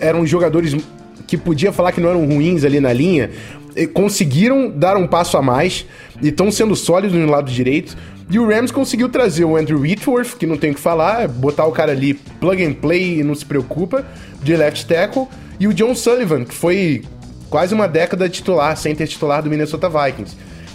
eram jogadores que podia falar que não eram ruins ali na linha, conseguiram dar um passo a mais e estão sendo sólidos no lado direito. E o Rams conseguiu trazer o Andrew Whitworth, que não tem o que falar, botar o cara ali plug and play e não se preocupa, de left tackle, e o John Sullivan, que foi quase uma década titular, sem ter titular do Minnesota Vikings.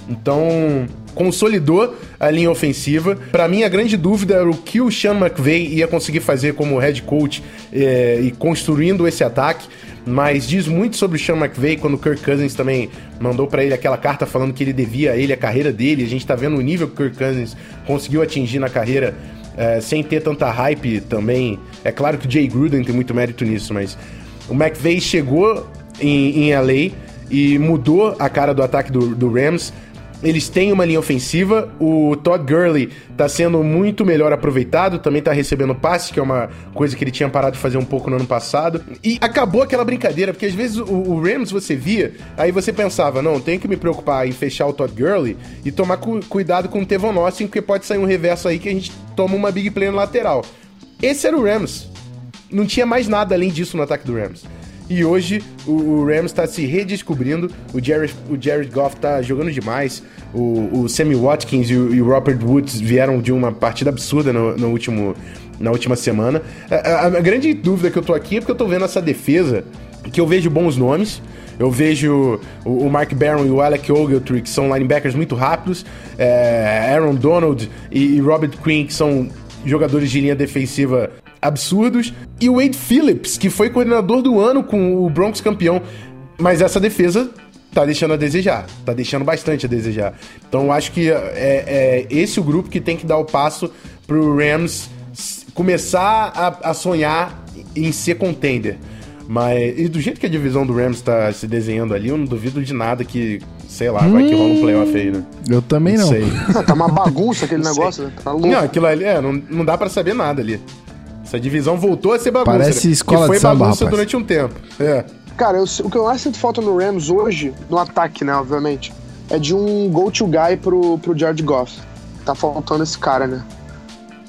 Então, consolidou a linha ofensiva. Para mim, a grande dúvida era o que o Sean McVay ia conseguir fazer como head coach é, e construindo esse ataque. Mas diz muito sobre o Sean McVay quando o Kirk Cousins também mandou para ele aquela carta falando que ele devia a ele a carreira dele. A gente tá vendo o nível que o Kirk Cousins conseguiu atingir na carreira é, sem ter tanta hype também. É claro que o Jay Gruden tem muito mérito nisso, mas o McVay chegou em, em LA e mudou a cara do ataque do, do Rams eles têm uma linha ofensiva. O Todd Gurley tá sendo muito melhor aproveitado, também tá recebendo passe, que é uma coisa que ele tinha parado de fazer um pouco no ano passado. E acabou aquela brincadeira, porque às vezes o, o Rams você via, aí você pensava, não, tem que me preocupar em fechar o Todd Gurley e tomar cu cuidado com o Tevon Austin, porque pode sair um reverso aí que a gente toma uma big play no lateral. Esse era o Rams. Não tinha mais nada além disso no ataque do Rams. E hoje o, o Rams está se redescobrindo. O Jared, o Jared Goff está jogando demais. O, o Sammy Watkins e o, e o, Robert Woods vieram de uma partida absurda no, no último, na última semana. A, a, a, grande dúvida que eu tô aqui é porque eu tô vendo essa defesa, que eu vejo bons nomes. Eu vejo o, Mark Barron e o Alec Ogletree, que são linebackers muito rápidos. É, Aaron Donald e, e Robert Quinn, que são jogadores de linha defensiva absurdos. E o Wade Phillips, que foi coordenador do ano com o Broncos campeão. Mas essa defesa tá deixando a desejar, tá deixando bastante a desejar. Então eu acho que é, é esse o grupo que tem que dar o passo pro Rams começar a, a sonhar em ser contender. Mas e do jeito que a divisão do Rams tá se desenhando ali, eu não duvido de nada que, sei lá, hum, vai que rola um playoff aí, né? Eu também não. não. Sei. tá uma bagunça aquele negócio, né? Tá louco. Não, aquilo ali, é, não, não dá para saber nada ali. Essa divisão voltou a ser bagunça. Parece escola que foi de samba, bagunça rapaz. durante um tempo. É. Cara, eu, o que eu mais sinto falta no Rams hoje, no ataque, né, obviamente, é de um go-to guy pro, pro Jared Goff. Tá faltando esse cara, né?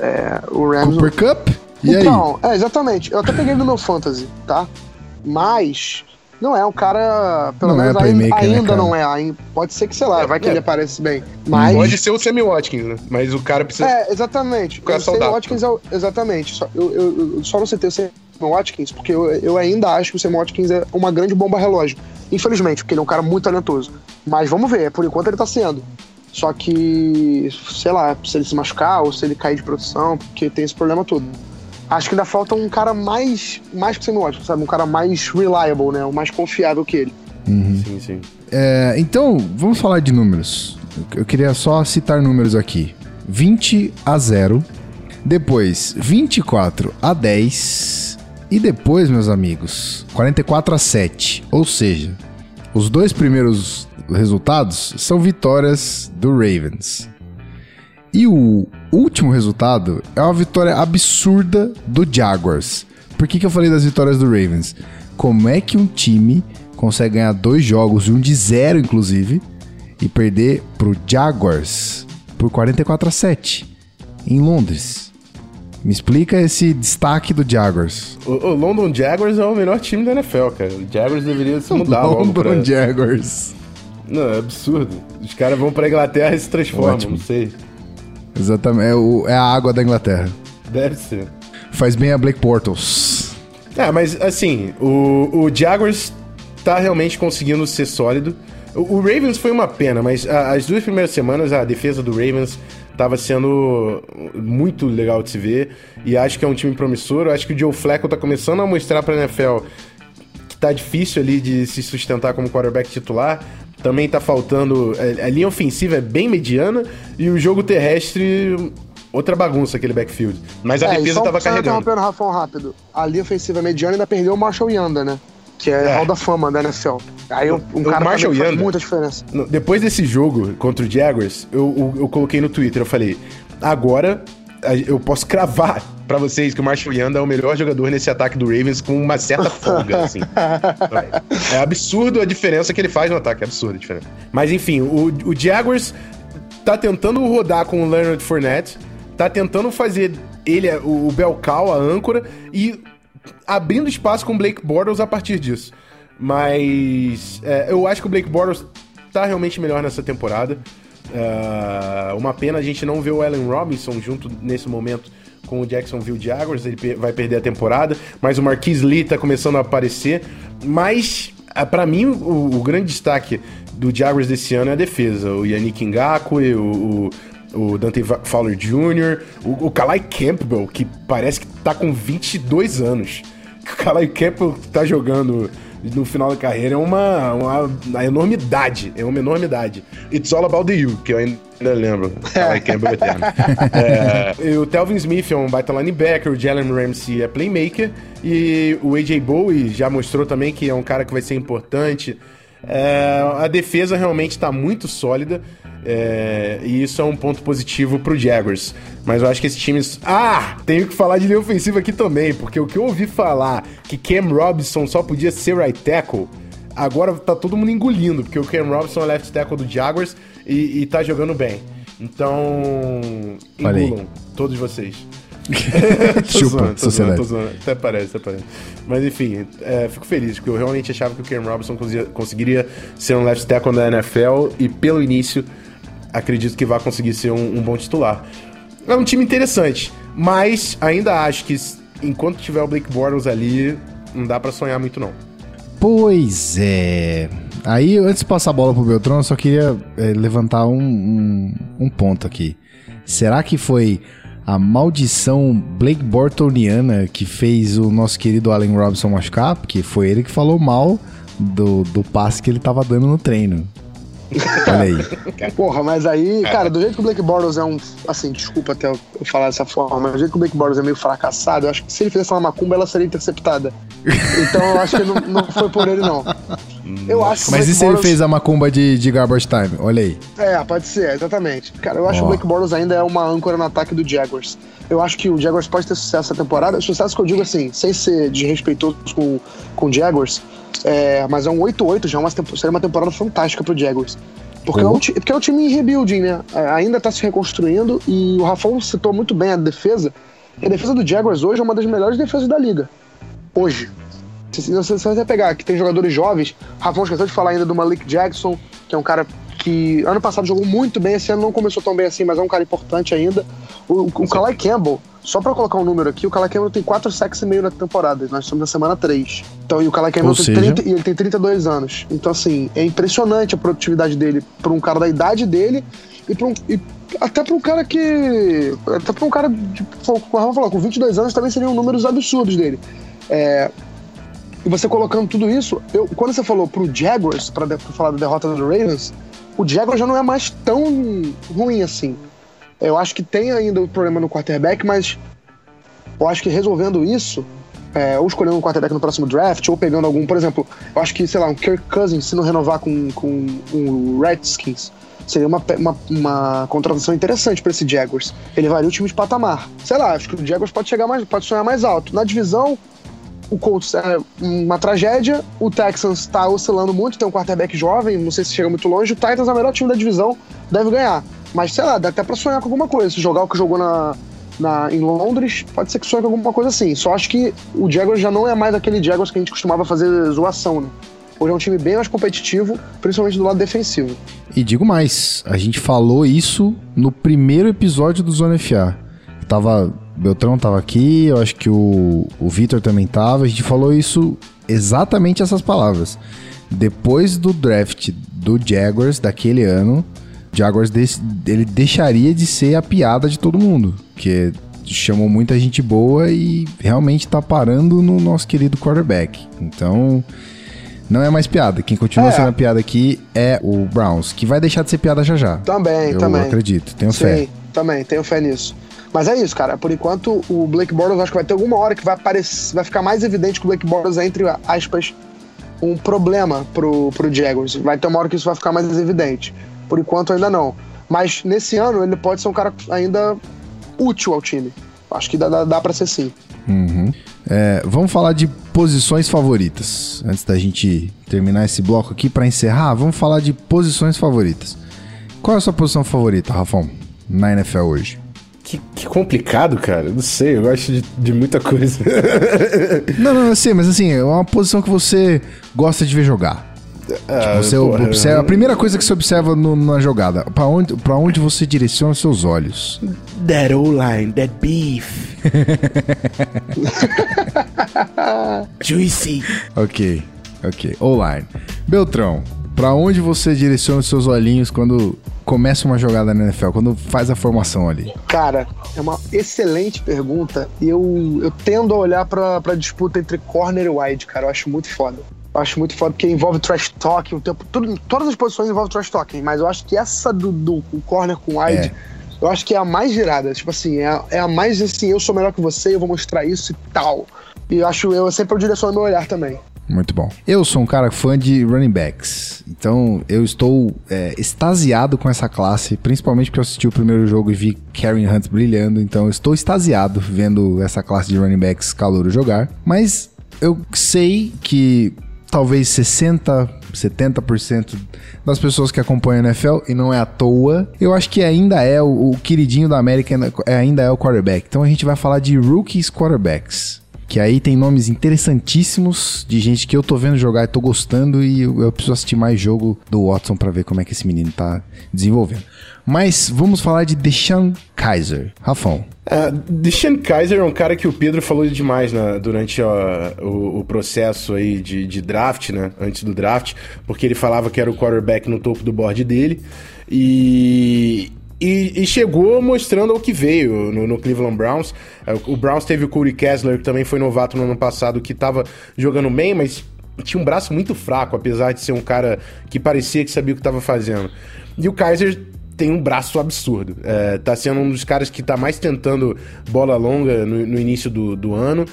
É, o Rams. Cooper Cup? E então, aí? é, exatamente. Eu até peguei no meu fantasy, tá? Mas não é um cara, pelo não é menos é ainda, ainda né, não é. Pode ser que, sei lá, é, vai que é. ele aparece bem. Mas... Pode ser o Sammy Watkins, né? Mas o cara precisa. É, exatamente. O, o Sammy Watkins é o... Exatamente. Só, eu, eu, eu, só não citei o Sammy Watkins porque eu, eu ainda acho que o Sammy Watkins é uma grande bomba relógio. Infelizmente, porque ele é um cara muito talentoso. Mas vamos ver, por enquanto ele tá sendo. Só que, sei lá, se ele se machucar ou se ele cair de produção, porque tem esse problema todo acho que ainda falta um cara mais, mais que semiótico, sabe? Um cara mais reliable, né? O mais confiável que ele. Uhum. Sim, sim. É, então, vamos falar de números. Eu queria só citar números aqui. 20 a 0. Depois, 24 a 10. E depois, meus amigos, 44 a 7. Ou seja, os dois primeiros resultados são vitórias do Ravens. E o último resultado é uma vitória absurda do Jaguars. Por que, que eu falei das vitórias do Ravens? Como é que um time consegue ganhar dois jogos, um de zero inclusive, e perder pro Jaguars por 44 a 7 em Londres? Me explica esse destaque do Jaguars. O, o London Jaguars é o melhor time da NFL, cara. O Jaguars deveria se mudar London logo pra... Jaguars. Não, é absurdo. Os caras vão pra Inglaterra e se transformam, Ótimo. não sei. Exatamente. É, o, é a água da Inglaterra. Deve ser. Faz bem a Blake Portals. É, mas assim, o, o Jaguars tá realmente conseguindo ser sólido. O, o Ravens foi uma pena, mas a, as duas primeiras semanas a defesa do Ravens estava sendo muito legal de se ver. E acho que é um time promissor. Eu acho que o Joe Flacco tá começando a mostrar pra NFL que tá difícil ali de se sustentar como quarterback titular. Também tá faltando. É, a linha ofensiva é bem mediana e o jogo terrestre. Outra bagunça aquele backfield. Mas a é, defesa tava carregando. Só Rafão rápido. A linha ofensiva mediana ainda perdeu o Marshall Yanda, né? Que é, é. Hall da Fama da NFL. Aí um, um cara Marshall Yanda, faz muita diferença. Depois desse jogo contra o Jaguars, eu, eu, eu coloquei no Twitter, eu falei, agora eu posso cravar para vocês que o Marshall Yanda é o melhor jogador nesse ataque do Ravens com uma certa folga, assim. É absurdo a diferença que ele faz no ataque, é absurdo a diferença. Mas enfim, o, o Jaguars tá tentando rodar com o Leonard Fournette, tá tentando fazer ele, o, o Belcal, a âncora, e abrindo espaço com o Blake Bortles a partir disso. Mas é, eu acho que o Blake Bortles tá realmente melhor nessa temporada. Uh, uma pena a gente não ver o Allen Robinson junto nesse momento com o Jacksonville Jaguars, ele vai perder a temporada, mas o Marquis Lee tá começando a aparecer. Mas, ah, para mim, o, o, grande destaque do Jaguars desse ano é a defesa. O Yannick Ngakwe, o, o, o Dante Fowler Jr., o, o Kalai Campbell, que parece que tá com 22 anos. O Kalai Campbell tá jogando no final da carreira é uma, uma, uma enormidade. É uma enormidade. It's all about the you, que eu ainda lembro. Kalai Campbell eterno. é, o Telvin Smith é um baita linebacker, o Jalen Ramsey é playmaker e o AJ Bowie já mostrou também que é um cara que vai ser importante. É, a defesa realmente está muito sólida. É, e isso é um ponto positivo pro Jaguars. Mas eu acho que esses times. Ah! Tenho que falar de linha ofensiva aqui também, porque o que eu ouvi falar que Cam Robinson só podia ser right tackle, agora tá todo mundo engolindo, porque o Cam Robinson é left tackle do Jaguars e, e tá jogando bem. Então. Engulam, todos vocês. Chupa, zoando, sociedade. zoando, tô zoando. Até parece, até parece. Mas enfim, é, fico feliz, porque eu realmente achava que o Cam Robinson conseguiria, conseguiria ser um left tackle da NFL e pelo início acredito que vai conseguir ser um, um bom titular. É um time interessante, mas ainda acho que enquanto tiver o Blake Bortles ali, não dá pra sonhar muito não. Pois é. Aí, antes de passar a bola pro Beltrão, eu só queria é, levantar um, um, um ponto aqui. Será que foi a maldição Blake Bortoniana que fez o nosso querido Allen Robinson machucar? Porque foi ele que falou mal do, do passe que ele tava dando no treino. Olha aí. Porra, mas aí, cara, do jeito que o Blake Bortles é um. Assim, desculpa até eu falar dessa forma, mas do jeito que o Blake Bortles é meio fracassado, eu acho que se ele fizesse uma macumba, ela seria interceptada. Então eu acho que não, não foi por ele, não. Eu acho que o Mas Blake e se ele fez a macumba de, de garbage time? Olha aí. É, pode ser, exatamente. Cara, eu acho Ó. que o Blake Bortles ainda é uma âncora no ataque do Jaguars. Eu acho que o Jaguars pode ter sucesso essa temporada. Sucesso que eu digo assim, sem ser desrespeitoso com, com o Jaguars, é, mas é um 8-8 já, é uma, seria uma temporada fantástica pro Jaguars. Porque, é Oh. um, ti- porque é um time em rebuilding, né? É, ainda tá se reconstruindo e o Rafão citou muito bem a defesa. E a defesa do Jaguars hoje é uma das melhores defesas da liga. Hoje. Se você, se você pegar que tem jogadores jovens, Rafão esqueceu de falar ainda do Malik Jackson, que é um cara que ano passado jogou muito bem, esse ano não começou tão bem assim, mas é um cara importante ainda. O, o Kalai Campbell, só pra colocar um número aqui, o Kalai Campbell tem 4 sacks e meio na temporada, nós estamos na semana 3. Então, e o Kalai Campbell Ou tem seja- 30, e ele tem 32 anos. Então, assim, é impressionante a produtividade dele pra um cara da idade dele e, um, e até pra um cara que. Até pra um cara, de, como o Rafa falou, com 22 anos também seriam números absurdos dele. É, e você colocando tudo isso, eu, quando você falou pro Jaguars, pra falar da derrota do Ravens, o Jaguars já não é mais tão ruim assim. Eu acho que tem ainda o problema no quarterback, mas eu acho que resolvendo isso, é, ou escolhendo um quarterback no próximo draft, ou pegando algum, por exemplo, eu acho que, sei lá, um Kirk Cousins, se não renovar com, com o Redskins, seria uma, uma, uma contratação interessante para esse Jaguars. Ele varia o time de patamar. Sei lá, acho que o Jaguars pode chegar mais, pode sonhar mais alto. Na divisão, o Colts é uma tragédia, o Texans tá oscilando muito, tem um quarterback jovem, não sei se chega muito longe, o Titans é o melhor time da divisão, deve ganhar. Mas sei lá, dá até pra sonhar com alguma coisa. Se jogar o que jogou na, na, em Londres, pode ser que sonhe com alguma coisa assim. Só acho que o Jaguars já não é mais aquele Jaguars que a gente costumava fazer zoação, né? Hoje é um time bem mais competitivo, principalmente do lado defensivo. E digo mais, a gente falou isso no primeiro episódio do Zona FA. Tava, Beltrão tava aqui, eu acho que o, o Vitor também tava, a gente falou isso exatamente essas palavras. Depois do draft do Jaguars daquele ano, Jaguars des- ele deixaria de ser a piada de todo mundo, que chamou muita gente boa e realmente tá parando no nosso querido quarterback. Então, não é mais piada. Quem continua É. sendo a piada aqui é o Browns, que vai deixar de ser piada já já. Também, Eu também. acredito, tenho Sim, fé. também, tenho fé nisso. Mas é isso, cara. Por enquanto, o Blake Bortles acho que vai ter alguma hora que vai aparecer, vai ficar mais evidente que o Blake Bortles é, entre aspas, um problema pro, pro Jaguars. Vai ter uma hora que isso vai ficar mais evidente. Por enquanto, ainda não. Mas nesse ano, ele pode ser um cara ainda útil ao time. Acho que dá, dá, dá pra ser sim. Uhum. É, vamos falar de posições favoritas. Antes da gente terminar esse bloco aqui, pra encerrar, vamos falar de posições favoritas. Qual é a sua posição favorita, Rafão, na NFL hoje? Que, que complicado, cara. Não sei, eu gosto de, de muita coisa. Não, não, eu sei, mas assim, é uma posição que você gosta de ver jogar. Ah, Você porra, observa, a primeira coisa que você observa no- na jogada, pra onde, pra onde você direciona os seus olhos? That O-line, that beef. Juicy. Ok, ok. O-line. Beltrão, Pra onde você direciona os seus olhinhos quando começa uma jogada na NFL, quando faz a formação ali? Cara, é uma excelente pergunta. E eu, eu tendo a olhar pra, pra disputa entre corner e wide, cara. Eu acho muito foda. Eu acho muito foda porque envolve trash talking o tempo. Tudo, todas as posições envolvem trash talking, mas eu acho que essa do, do corner com wide. É. Eu acho que é a mais girada. Tipo assim, é a, é a mais assim, eu sou melhor que você, eu vou mostrar isso e tal. E eu acho, eu sempre eu direciono meu olhar também. Muito bom. Eu sou um cara fã de running backs, então eu estou é, extasiado com essa classe, principalmente porque eu assisti o primeiro jogo e vi Karen Hunt brilhando, então estou extasiado vendo essa classe de running backs calor jogar. Mas eu sei que talvez 60, 70% das pessoas que acompanham a NFL, e não é à toa, eu acho que ainda é o, o queridinho da América, ainda é o quarterback. Então a gente vai falar de rookies quarterbacks. Que aí tem nomes interessantíssimos de gente que eu tô vendo jogar e tô gostando e eu, preciso assistir mais jogo do Watson para ver como é que esse menino tá desenvolvendo. Mas vamos falar de Deshaun Kaiser. Rafão. Uh, Deshaun Kaiser é um cara que o Pedro falou demais né, durante uh, o, o, processo aí de, de, draft, né? Antes do draft, porque ele falava que era o quarterback no topo do board dele. E, e, e, chegou mostrando o que veio no, no, Cleveland Browns. É, o Browns teve o Corey Kessler, que também foi novato no ano passado, que estava jogando bem, mas tinha um braço muito fraco, apesar de ser um cara que parecia que sabia o que estava fazendo. E o Kaiser tem um braço absurdo. É, tá sendo um dos caras que tá mais tentando bola longa no, no início do, do ano.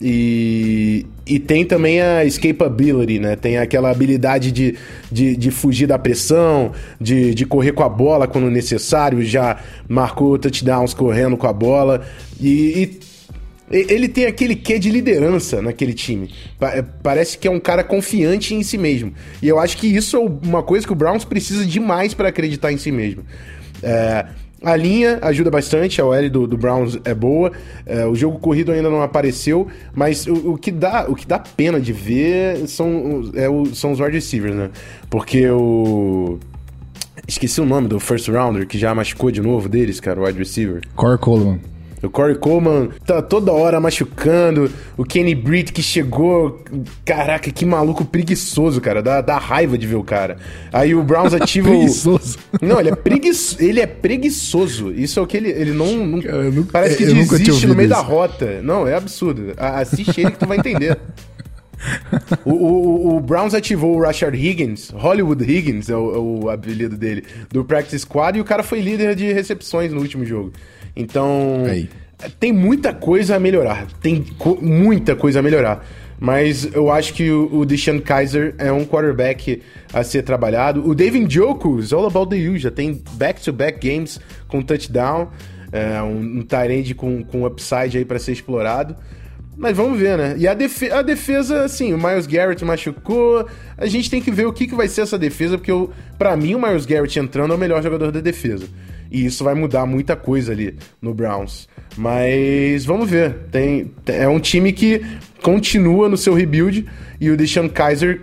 E, e tem também a escapability, né? Tem aquela habilidade de, de, de fugir da pressão, de, de correr com a bola quando necessário, já marcou touchdowns correndo com a bola. E, e ele tem aquele quê de liderança naquele time. Parece que é um cara confiante em si mesmo. E eu acho que isso é uma coisa que o Browns precisa demais para acreditar em si mesmo. É, a linha ajuda bastante, a OL do, do Browns é boa. É, o jogo corrido ainda não apareceu, mas o, o, que, dá, o que dá pena de ver são, é o, são os wide receivers, né? Porque o. Esqueci o nome do first rounder que já machucou de novo deles, cara, o wide receiver. Corey Coleman. O Corey Coleman tá toda hora machucando. O Kenny Britt que chegou. Caraca, que maluco preguiçoso, cara. Dá, dá raiva de ver o cara. Aí o Browns ativa preguiçoso. o. Não, ele é, preguiçoso. ele é preguiçoso. Isso é o que ele. Ele não. não... Cara, nunca, parece que desiste no meio isso. da rota. Não, é absurdo. Assiste ele que tu vai entender. o, o, o, Browns ativou o Rashard Higgins, Hollywood Higgins é o, é o, apelido dele, do Practice Squad, e o cara foi líder de recepções no último jogo. Então, Aí. tem muita coisa a melhorar. Tem co muita coisa a melhorar. Mas eu acho que o, o Deshaun Kaiser é um quarterback a ser trabalhado. O David Njoku is all about the you. Já tem back-to-back -back games com touchdown. É, um, um tight com, com upside aí para ser explorado. Mas vamos ver, né? E a, defe a defesa, assim, o Miles Garrett machucou. A gente tem que ver o que, que vai ser essa defesa, porque para mim o Miles Garrett entrando é o melhor jogador da defesa. E isso vai mudar muita coisa ali no Browns. Mas vamos ver. Tem, é um time que continua no seu rebuild e o Deshaun Kaiser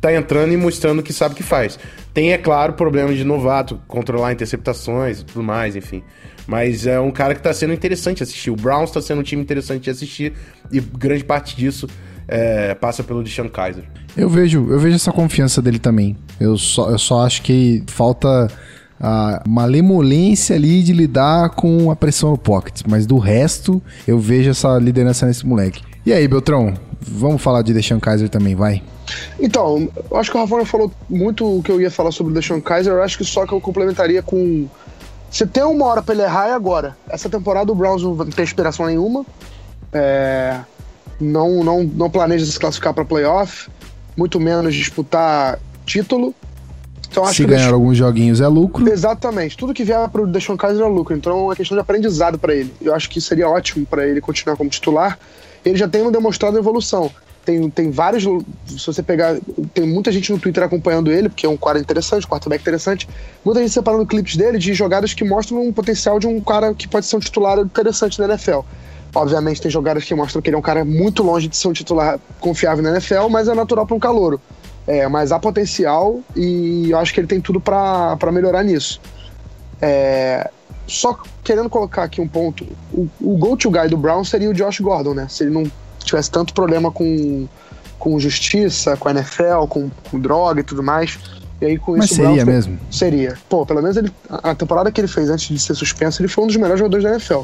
tá entrando e mostrando que sabe o que faz. Tem, é claro, problemas de novato, controlar interceptações e tudo mais, enfim. Mas é um cara que tá sendo interessante assistir. O Browns tá sendo um time interessante de assistir e grande parte disso é, passa pelo Deshaun Kaiser. Eu vejo, eu vejo essa confiança dele também. Eu só, eu só acho que falta a malemolência ali de lidar com a pressão no pocket. Mas do resto, eu vejo essa liderança nesse moleque. E aí, Beltrão, vamos falar de Deshaun Kaiser também, vai? Então, eu acho que o Rafael falou muito o que eu ia falar sobre o Kaiser. Eu acho que só que eu complementaria com. Você tem uma hora pra ele errar é agora. Essa temporada o Browns não tem inspiração nenhuma. É... Não, não, não planeja se classificar para playoff, muito menos disputar título. Então, Se ganhar deixo... alguns joguinhos é lucro. Exatamente. Tudo que vier pro Deshaun Kaiser é lucro. Então é uma questão de aprendizado para ele. Eu acho que seria ótimo para ele continuar como titular. Ele já tem demonstrado evolução. Tem, tem vários. Se você pegar. Tem muita gente no Twitter acompanhando ele, porque é um cara interessante, um quarterback interessante. Muita gente separando clipes dele de jogadas que mostram um potencial de um cara que pode ser um titular interessante na NFL. Obviamente, tem jogadas que mostram que ele é um cara muito longe de ser um titular confiável na NFL, mas é natural para um calouro. É, mas há potencial e eu acho que ele tem tudo para melhorar nisso. É, só querendo colocar aqui um ponto, o, o go-to guy do Brown seria o Josh Gordon, né? Se ele não tivesse tanto problema com, com justiça, com a NFL, com, com droga e tudo mais. E aí com Mas isso o seria Browns tem- mesmo? Seria. Pô, pelo menos ele, a temporada que ele fez antes de ser suspenso, ele foi um dos melhores jogadores da NFL.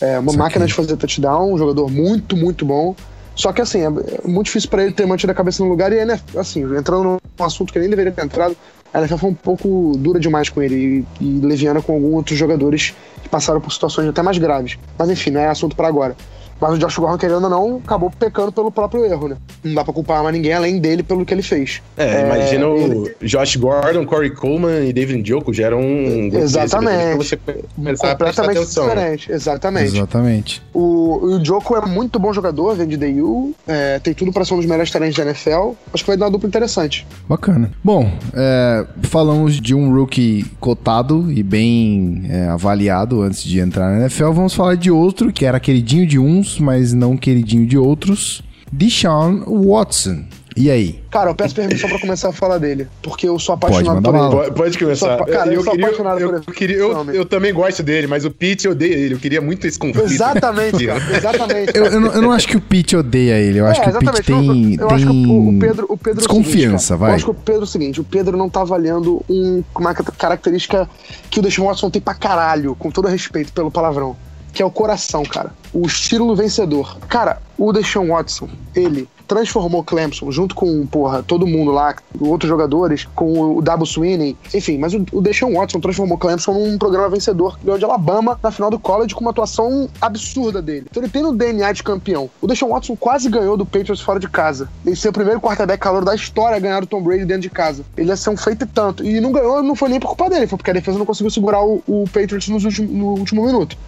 É uma Saquei. máquina de fazer touchdown, um jogador muito, muito bom. Só que assim, é muito difícil pra ele ter mantido a cabeça no lugar e assim, entrando num assunto que nem deveria ter entrado, a NFL foi um pouco dura demais com ele e, e leviana com alguns outros jogadores que passaram por situações até mais graves. Mas enfim, não é assunto pra agora. Mas o Josh Gordon, querendo ou não, acabou pecando pelo próprio erro, né? Não dá pra culpar mais ninguém além dele pelo que ele fez. É, imagina o ele- Josh Gordon, Corey Coleman e David Njoku já eram um grupo Exatamente. desse, pra você começar a completamente atenção. né? diferente. Exatamente. Exatamente. O, o Joko é muito bom jogador, vem de DU, é, tem tudo pra ser um dos melhores talentos da NFL. Acho que vai dar uma dupla interessante. Bacana. Bom, é, falamos de um rookie cotado e bem é, avaliado antes de entrar na NFL. Vamos falar de outro que era queridinho de uns, mas não queridinho de outros. Deshaun Watson. E aí? Cara, eu peço permissão pra começar a falar dele, porque eu sou apaixonado por ele. Pode, pode começar. Eu cara, eu sou apaixonado eu, por eu, esse queria, eu, eu também gosto dele, mas o Pete odeia ele. Eu queria muito esse conflito. Exatamente, cara. Exatamente. Eu, eu não, eu não acho que o Pete odeia ele. Eu acho É, que o Pete exatamente. tem, eu tem acho que o, o Pedro, o Pedro é o desconfiança, seguinte, cara. vai. Eu acho que o Pedro é o seguinte, o Pedro não tá avaliando um, uma característica que o Deshaun Watson tem pra caralho, com todo respeito pelo palavrão, que é o coração, cara. O estilo vencedor. Cara, o Deshaun Watson, ele transformou Clemson junto com, porra, todo mundo lá, outros jogadores, com o Dabo Sweeney, enfim, mas o, o Deshaun Watson transformou Clemson num programa vencedor que ganhou de Alabama na final do college com uma atuação absurda dele. Então ele tem no DNA de campeão. O Deshaun Watson quase ganhou do Patriots fora de casa. Ele ser o primeiro quarterback calor da história a ganhar do Tom Brady dentro de casa. Ele ia ser um feito e tanto. E não ganhou, não foi nem por culpa dele, foi porque a defesa não conseguiu segurar o, o Patriots nos últimos- no último minuto.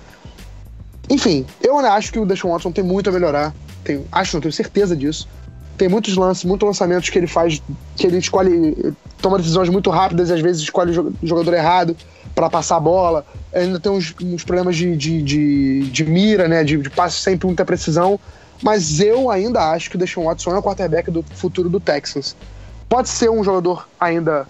Enfim, eu acho que o Deshaun Watson tem muito a melhorar. Tenho, acho, não tenho certeza disso. Tem muitos lances, muitos lançamentos que ele faz, que ele escolhe, toma decisões muito rápidas e às vezes escolhe o jo- o jogador errado para passar a bola. Ainda tem uns, uns problemas de, de, de, de mira, né? De, de passe sem muita precisão. Mas eu ainda acho que o Deshaun Watson é o quarterback do futuro do Texans. Pode ser um jogador ainda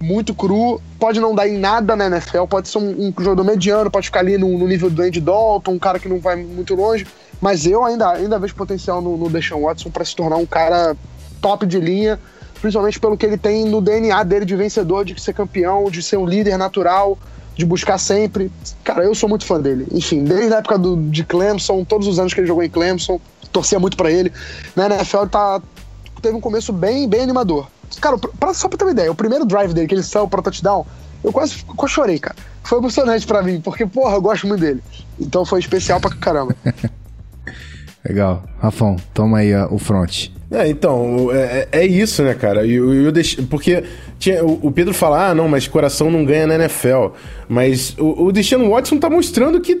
muito cru, pode não dar em nada na NFL, pode ser um, um jogador mediano, pode ficar ali no, no nível do Andy Dalton, um cara que não vai muito longe, mas eu ainda, ainda vejo potencial no, no Deshaun Watson para se tornar um cara top de linha, principalmente pelo que ele tem no DNA dele de vencedor, de ser campeão, de ser um líder natural, de buscar sempre. Cara, eu sou muito fã dele. Enfim, desde a época do, de Clemson, todos os anos que ele jogou em Clemson, torcia muito para ele. Na NFL tá, teve um começo bem, bem animador. Cara, pra, só pra ter uma ideia, o primeiro drive dele, que ele saiu pra touchdown, eu quase, quase chorei, cara. Foi emocionante pra mim, porque, porra, eu gosto muito dele. Então foi especial pra caramba. Legal. Rafão, toma aí ó, o front. É, então, é, é isso, né, cara? E eu, eu porque tinha, o, o Pedro fala, ah, não, mas coração não ganha na NFL. Mas o, o Deshaun Watson tá mostrando que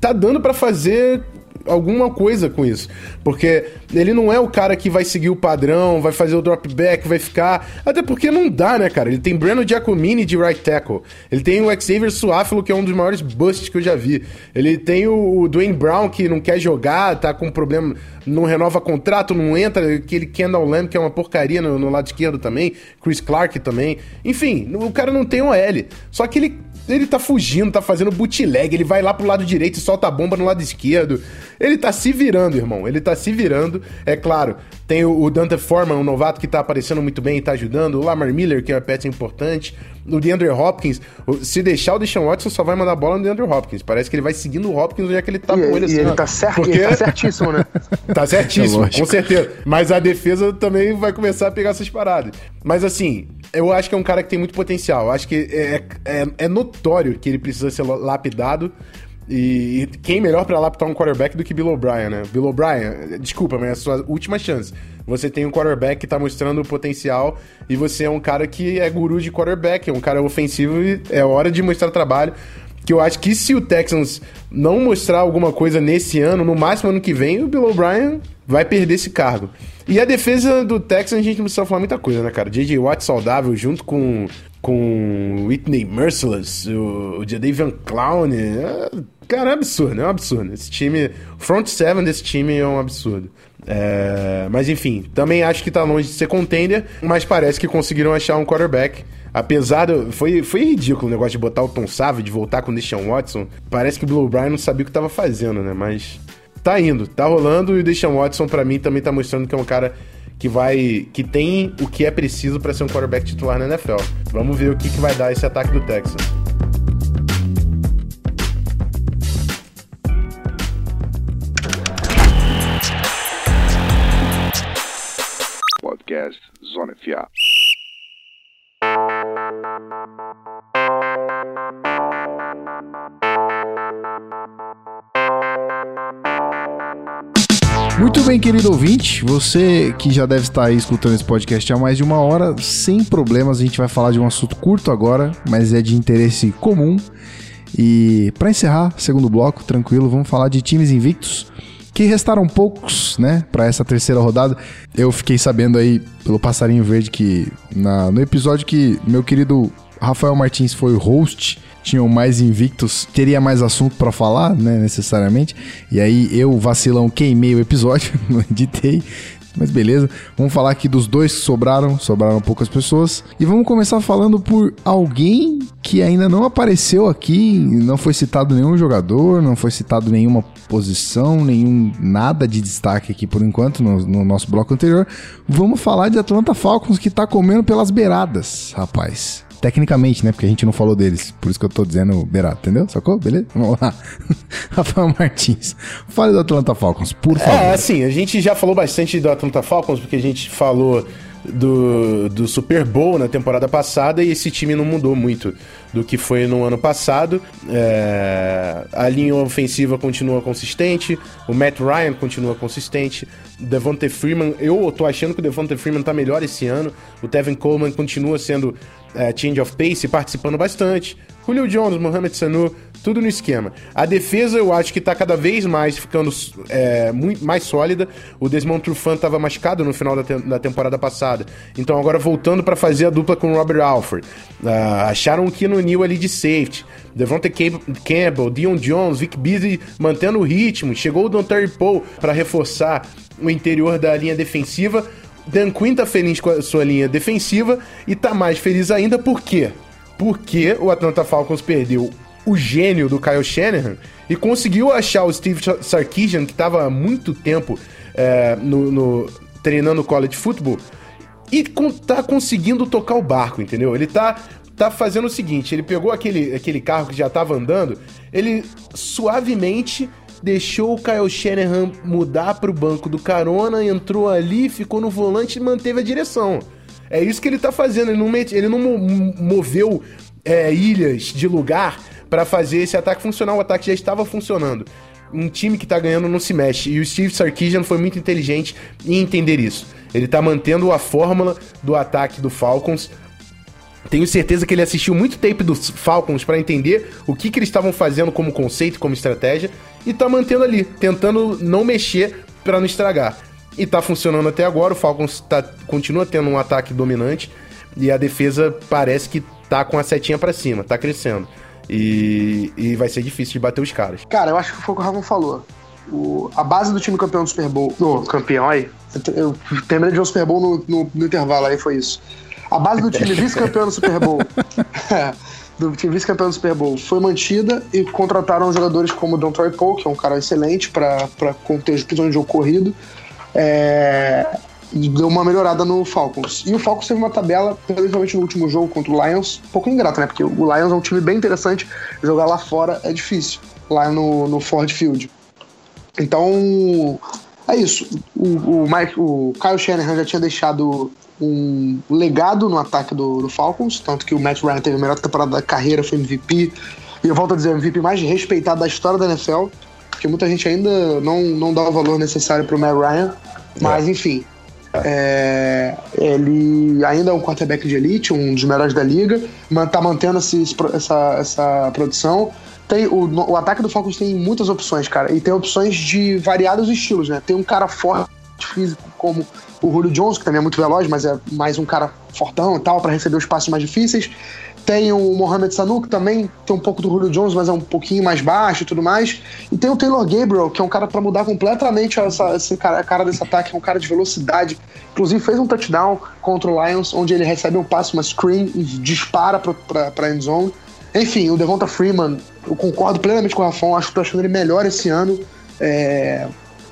tá dando pra fazer alguma coisa com isso. Porque ele não é o cara que vai seguir o padrão, vai fazer o drop back, vai ficar. Até porque não dá, né, cara? Ele tem Breno Giacomini de right tackle. Ele tem o Xavier Suáfilo, que é um dos maiores busts que eu já vi. Ele tem o, Dwayne Brown, que não quer jogar, tá com problema, não renova contrato, não entra. Aquele Kendall Lamb, que é uma porcaria no, no lado esquerdo também. Chris Clark também. Enfim, o cara não tem OL. Só que ele ele tá fugindo, tá fazendo bootleg, ele vai lá pro lado direito e solta a bomba no lado esquerdo. Ele tá se virando, irmão. Ele tá se virando. É claro, tem o, Dante Foreman, um novato que tá aparecendo muito bem e tá ajudando. O Lamar Miller, que é uma peça importante. O DeAndre Hopkins. Se deixar o Deshaun Watson, só vai mandar bola no DeAndre Hopkins. Parece que ele vai seguindo o Hopkins, já que ele tá e, com ele e assim. ele tá, certo, Porque- ele tá certíssimo, né? Tá certíssimo, É com certeza. Mas a defesa também vai começar a pegar essas paradas. Mas assim, eu acho que é um cara que tem muito potencial. Eu acho que é, é, é notório que ele precisa ser lapidado. E quem melhor pra lapidar um quarterback do que Bill O'Brien, né? Bill O'Brien, desculpa, mas é a sua última chance. Você tem um quarterback que tá mostrando o potencial e você é um cara que é guru de quarterback, é um cara ofensivo e é hora de mostrar trabalho. Que eu acho que se o Texans não mostrar alguma coisa nesse ano, no máximo ano que vem, o Bill O'Brien vai perder esse cargo. E a defesa do Texans, a gente não precisa falar muita coisa, né, cara? J.J. Watt saudável junto com, com Whitney Merciless, o, o Jadavian Clown. É, cara, é absurdo, é um absurdo. Esse time, front seven desse time é um absurdo. É, mas enfim, também acho que tá longe de ser contender, mas parece que conseguiram achar um quarterback. Apesar do. Foi, foi ridículo o negócio de botar o Tom Savage, de voltar com o Deshaun Watson. Parece que o Bill O'Brien não sabia o que tava fazendo, né? Mas tá indo, tá rolando e o Deshaun Watson, pra mim, também tá mostrando que é um cara que vai que tem o que é preciso para ser um quarterback titular na NFL. Vamos ver o que, que vai dar esse ataque do Texas. Muito bem, querido ouvinte, você que já deve estar aí escutando esse podcast há mais de uma hora, sem problemas, a gente vai falar de um assunto curto agora, mas é de interesse comum. E para encerrar, segundo bloco, tranquilo, vamos falar de times invictos, que restaram poucos, né, para essa terceira rodada. Eu fiquei sabendo aí pelo passarinho verde que na, no episódio que meu querido Rafael Martins foi host, tinham mais invictos, teria mais assunto para falar, né, necessariamente. E aí eu, vacilão, queimei o episódio, não editei. Mas beleza, vamos falar aqui dos dois que sobraram, sobraram poucas pessoas. E vamos começar falando por alguém que ainda não apareceu aqui, não foi citado nenhum jogador, não foi citado nenhuma posição, nenhum nada de destaque aqui por enquanto no, no nosso bloco anterior. Vamos falar de Atlanta Falcons que tá comendo pelas beiradas, rapaz. Tecnicamente, né? Porque a gente não falou deles. Por isso que eu tô dizendo Berato, entendeu? Sacou? Beleza? Vamos lá. Rafael Martins. Fale do Atlanta Falcons, por favor. É, assim, a gente já falou bastante do Atlanta Falcons, porque a gente falou do, do Super Bowl na temporada passada e esse time não mudou muito do que foi no ano passado. É, a linha ofensiva continua consistente, o Matt Ryan continua consistente, o Devonta Freeman, eu tô achando que o Devonta Freeman tá melhor esse ano, o Tevin Coleman continua sendo é, change of pace, participando bastante. Julio Jones, Mohamed Sanu, tudo no esquema. A defesa eu acho que tá cada vez mais ficando é, muito mais sólida. O Desmond Trufant estava machucado no final da, te da, temporada passada. Então agora voltando para fazer a dupla com o Robert Alford. Uh, acharam o Kino Neal ali de safety. Devonta Campbell, Dion Jones, Vic Beasley mantendo o ritmo. Chegou o Don Terry Poe para reforçar o interior da linha defensiva. Dan Quinn tá feliz com a sua linha defensiva e tá mais feliz ainda por quê? Porque o Atlanta Falcons perdeu o gênio do Kyle Shanahan e conseguiu achar o Steve Sarkisian, que estava há muito tempo é, no, no, treinando college football, e com, tá conseguindo tocar o barco, entendeu? Ele tá, tá fazendo o seguinte: ele pegou aquele, aquele carro que já estava andando, ele suavemente deixou o Kyle Shanahan mudar para o banco do carona, entrou ali, ficou no volante e manteve a direção. É isso que ele tá fazendo. Ele não, met... ele não moveu é, ilhas de lugar para fazer esse ataque funcionar. O ataque já estava funcionando. Um time que tá ganhando não se mexe. E o Steve Sarkisian foi muito inteligente em entender isso. Ele tá mantendo a fórmula do ataque do Falcons. Tenho certeza que ele assistiu muito tape dos Falcons para entender o que, que eles estavam fazendo como conceito, como estratégia, e tá mantendo ali, tentando não mexer para não estragar. E tá funcionando até agora, o Falcons tá, continua tendo um ataque dominante e a defesa parece que tá com a setinha para cima, tá crescendo. E, e vai ser difícil de bater os caras. Cara, eu acho que foi o que o Ramon falou. O, a base do time campeão do Super Bowl. No, campeão aí. Eu terminei de ver o Super Bowl no, no, no intervalo aí, foi isso. A base do time vice-campeão do Super Bowl. do time vice-campeão do Super Bowl foi mantida e contrataram jogadores como o Don Troy Poe, que é um cara excelente para conter principalmente jogo corrido. É, deu uma melhorada no Falcons. E o Falcons teve uma tabela, principalmente no último jogo contra o Lions, um pouco ingrata, né? Porque o Lions é um time bem interessante, jogar lá fora é difícil, lá no, no Ford Field. Então, é isso. O, o, Mike, o Kyle Shanahan já tinha deixado um legado no ataque do, do, Falcons, tanto que o Matt Ryan teve a melhor temporada da carreira, foi MVP. E eu volto a dizer, o MVP mais respeitado da história da NFL, porque muita gente ainda não, não dá o valor necessário pro Matt Ryan. Mas, é. enfim, é, ele ainda é um quarterback de elite, um dos melhores da liga, tá mantendo esse, essa, essa produção. Tem, o, o ataque do Falcons tem muitas opções, cara, e tem opções de variados estilos, né? Tem um cara forte físico como o Julio Jones, que também é muito veloz, mas é mais um cara fortão e tal, para receber os passos mais difíceis. Tem o Mohamed Sanu, que também tem um pouco do Julio Jones, mas é um pouquinho mais baixo e tudo mais. E tem o Taylor Gabriel, que é um cara para mudar completamente essa, esse cara, a cara desse ataque, é um cara de velocidade. Inclusive fez um touchdown contra o Lions, onde ele recebe um passe, uma screen e dispara pra, pra, end zone. Enfim, o Devonta Freeman, eu concordo plenamente com o Rafão, acho que tô achando ele melhor esse ano. É,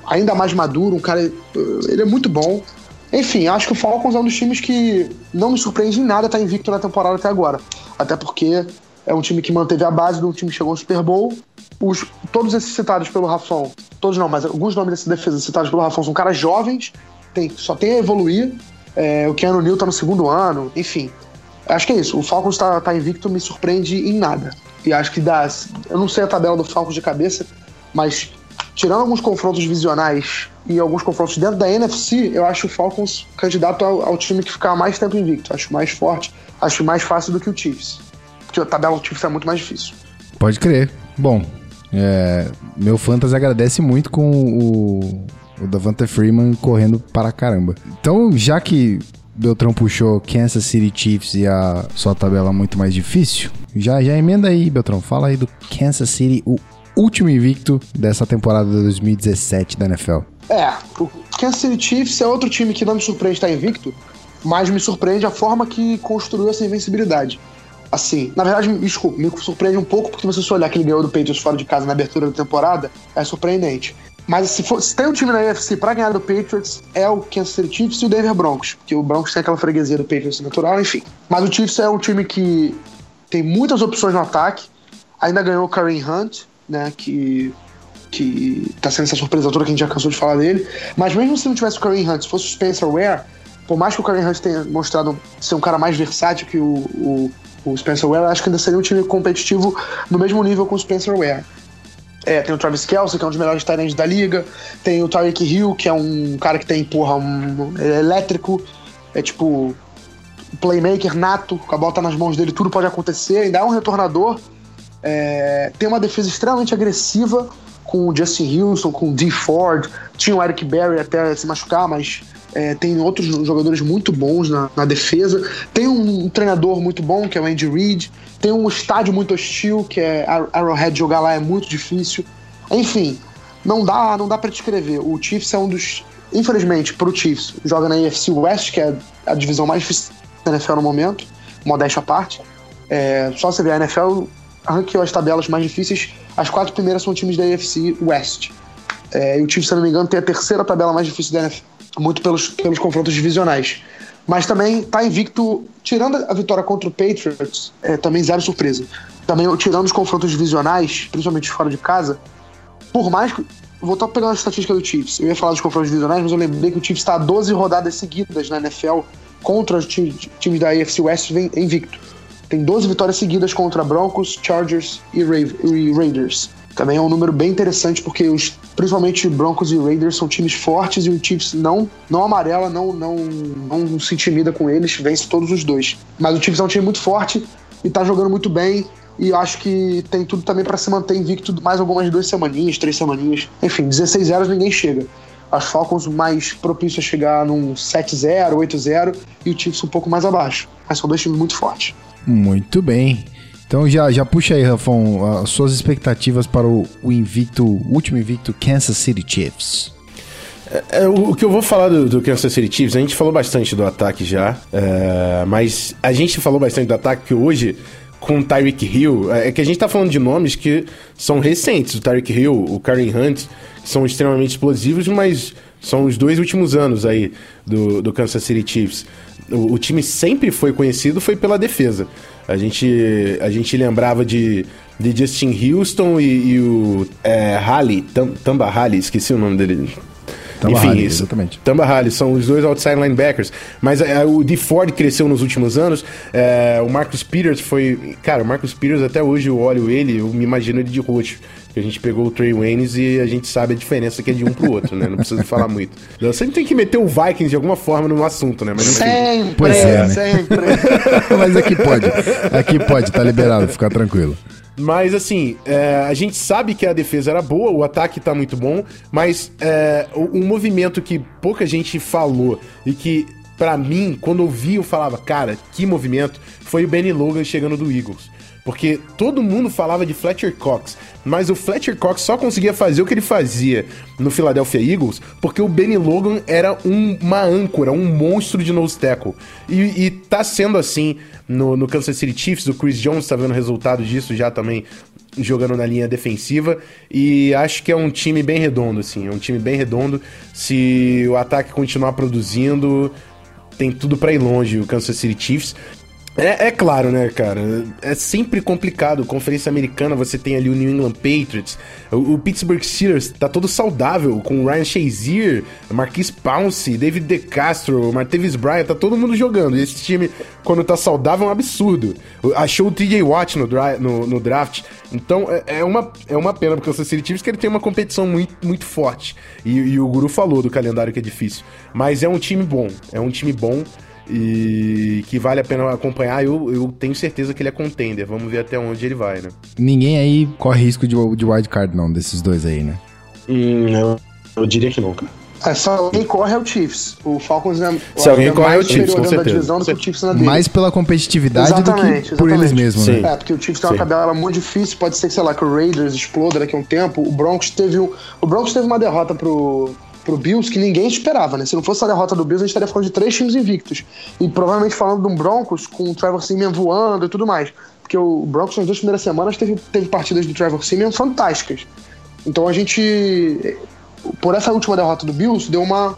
ainda mais maduro, um cara. Ele é muito bom. Enfim, acho que o Falcons é um dos times que não me surpreende em nada estar invicto na temporada até agora. Até porque é um time que manteve a base de um time que chegou ao Super Bowl. Os, todos esses citados pelo Rafão, todos não, mas alguns nomes dessa defesa citados pelo Rafão são caras jovens, tem, só tem a evoluir. É, o Keanu Neal tá no segundo ano, enfim. Acho que é isso. O Falcons tá, tá invicto, me surpreende em nada. E acho que dá. Eu não sei a tabela do Falcons de cabeça, mas tirando alguns confrontos divisionais e alguns confrontos dentro da NFC, eu acho o Falcons candidato ao, ao time que ficar mais tempo invicto. Acho mais forte, acho mais fácil do que o Chiefs. Porque a tabela do Chiefs é muito mais difícil. Pode crer. Bom, é, meu Fantasy agradece muito com o, o Davante Freeman correndo para caramba. Então, já que Beltrão puxou Kansas City Chiefs e a sua tabela muito mais difícil, já, já emenda aí, Beltrão. Fala aí do Kansas City, o último invicto dessa temporada de 2017 da NFL. É, o Kansas City Chiefs é outro time que não me surpreende estar invicto, mas me surpreende a forma que construiu essa invencibilidade. Assim, na verdade, me, desculpa, me surpreende um pouco porque você olhar que ele ganhou do Patriots fora de casa na abertura da temporada, é surpreendente. Mas se, for, se tem um time na UFC pra ganhar do Patriots, é o Kansas City Chiefs e o Denver Broncos. Porque o Broncos tem aquela freguesia do Patriots natural, enfim. Mas o Chiefs é um time que tem muitas opções no ataque. Ainda ganhou o Kareem Hunt, né? Que, que tá sendo essa surpresa toda que a gente já cansou de falar dele. Mas mesmo se não tivesse o Kareem Hunt, se fosse o Spencer Ware, por mais que o Kareem Hunt tenha mostrado ser um cara mais versátil que o, o, o Spencer Ware, acho que ainda seria um time competitivo no mesmo nível com o Spencer Ware. É, tem o Travis Kelce, que é um dos melhores talentos da liga. Tem o Tyreek Hill, que é um cara que tem, porra, um, é elétrico. É tipo, playmaker nato, com a bola tá nas mãos dele, tudo pode acontecer. Ainda é um retornador. É, tem uma defesa extremamente agressiva com o Justin Wilson, com o Dee Ford. Tinha o Eric Berry até se machucar, mas é, tem outros jogadores muito bons na, na defesa. Tem um, um, treinador muito bom, que é o Andy Reid. Tem um estádio muito hostil, que é Arrowhead. Jogar lá é muito difícil. Enfim, não dá, não dá para descrever. O Chiefs é um dos. Infelizmente, pro Chiefs, joga na AFC West, que é a divisão mais difícil da NFL no momento, modéstia à parte. É, só você ver a NFL ranqueou as tabelas mais difíceis. As quatro primeiras são times da AFC West. É, e o Chiefs, se não me engano, tem a terceira tabela mais difícil da NFL muito pelos, pelos confrontos divisionais. Mas também tá invicto, tirando a vitória contra o Patriots, é, também zero surpresa. Também tirando os confrontos divisionais, principalmente fora de casa, por mais que. Estar pegando a estatística do Chiefs. Eu ia falar dos confrontos divisionais, mas eu lembrei que o Chiefs está a 12 rodadas seguidas na NFL contra os times da AFC West invicto. Tem 12 vitórias seguidas contra Broncos, Chargers e, Raiders. Também é um número bem interessante porque os, principalmente Broncos e Raiders são times fortes e o Chiefs não, não amarela, não, não, não se intimida com eles, vence todos os dois. Mas o Chiefs é um time muito forte e tá jogando muito bem. E acho que tem tudo também para se manter invicto mais algumas duas semaninhas, três semaninhas. Enfim, 16 zeros ninguém chega. As Falcons mais propícios a chegar num 7-0, 8-0 e o Chiefs um pouco mais abaixo. Mas são dois times muito fortes. Muito bem. Então já, já puxa aí, Rafão, as suas expectativas para o, o invicto, o último invicto Kansas City Chiefs. É, é, o que eu vou falar do, do, Kansas City Chiefs, a gente falou bastante do ataque já, é, mas a gente falou bastante do ataque que hoje, com o Tyreek Hill, é, é que a gente tá falando de nomes que são recentes. O Tyreek Hill, o Karen Hunt, são extremamente explosivos, mas são os dois últimos anos aí do, do Kansas City Chiefs. O, o time sempre foi conhecido foi pela defesa. A gente, a gente lembrava de, de Justin Houston e, e o é, Halley, Tamba Halley, esqueci o nome dele. Tamba Enfim, Halley, exatamente. Tamba Halley, são os dois outside linebackers. Mas é, o de Ford cresceu nos últimos anos. É, o Marcus Peters foi. Cara, o Marcus Peters, até hoje eu olho ele, eu me imagino ele de roxo. Que a gente pegou o Trey Waynes e a gente sabe a diferença que é de um pro outro, né? Não precisa falar muito. Eu sempre tem que meter o Vikings de alguma forma no assunto, né? Mas, sempre, pois é, né? sempre. Mas aqui pode. Aqui pode, tá liberado, ficar tranquilo. Mas assim, é, a gente sabe que a defesa era boa, o ataque tá muito bom, mas é, um movimento que pouca gente falou e que, para mim, quando eu vi, eu falava, cara, que movimento, foi o Benny Logan chegando do Eagles. Porque todo mundo falava de Fletcher Cox, mas o Fletcher Cox só conseguia fazer o que ele fazia no Philadelphia Eagles porque o Benny Logan era um, uma âncora, um monstro de nose tackle. E, e tá sendo assim no, no Kansas City Chiefs, o Chris Jones tá vendo resultado disso já também jogando na linha defensiva e acho que é um time bem redondo, assim. É um time bem redondo. Se o ataque continuar produzindo, tem tudo para ir longe o Kansas City Chiefs. É, é, claro, né, cara? É sempre complicado. Conferência americana, você tem ali o New England Patriots, o, o Pittsburgh Steelers tá todo saudável, com Ryan Shazier, Marquis Pouncey, David DeCastro, Martavis Bryant, tá todo mundo jogando. E esse time, quando tá saudável, é um absurdo. Achou o TJ Watt no, no, no draft. Então, é, é, uma, é uma pena, porque o Kansas Chiefs que ele tem uma competição muito, muito forte. E, e o Guru falou do calendário que é difícil. Mas é um time bom, é um time bom e que vale a pena acompanhar. Eu, eu tenho certeza que ele é contender. Vamos ver até onde ele vai, né? Ninguém aí corre risco de, de wildcard, não, desses dois aí, né? Hum, eu, eu diria que nunca. É, se alguém corre é o Chiefs. O Falcons é, se alguém é corre é o Chiefs, com certeza. divisão do que o Chiefs na dele. Mais pela competitividade exatamente, do que por eles mesmos, né? É, porque o Chiefs tem uma tabela muito difícil. Pode ser que, sei lá, que o Raiders exploda daqui a um tempo. O Broncos teve, o Broncos teve uma derrota pro, pro Bills que ninguém esperava, né? Se não fosse a derrota do Bills, a gente estaria falando de três times invictos. E provavelmente falando de um Broncos com o Trevor Simeon voando e tudo mais. Porque o Broncos nas duas primeiras semanas teve, teve partidas do Trevor Simeon fantásticas. Então a gente, por essa última derrota do Bills, deu uma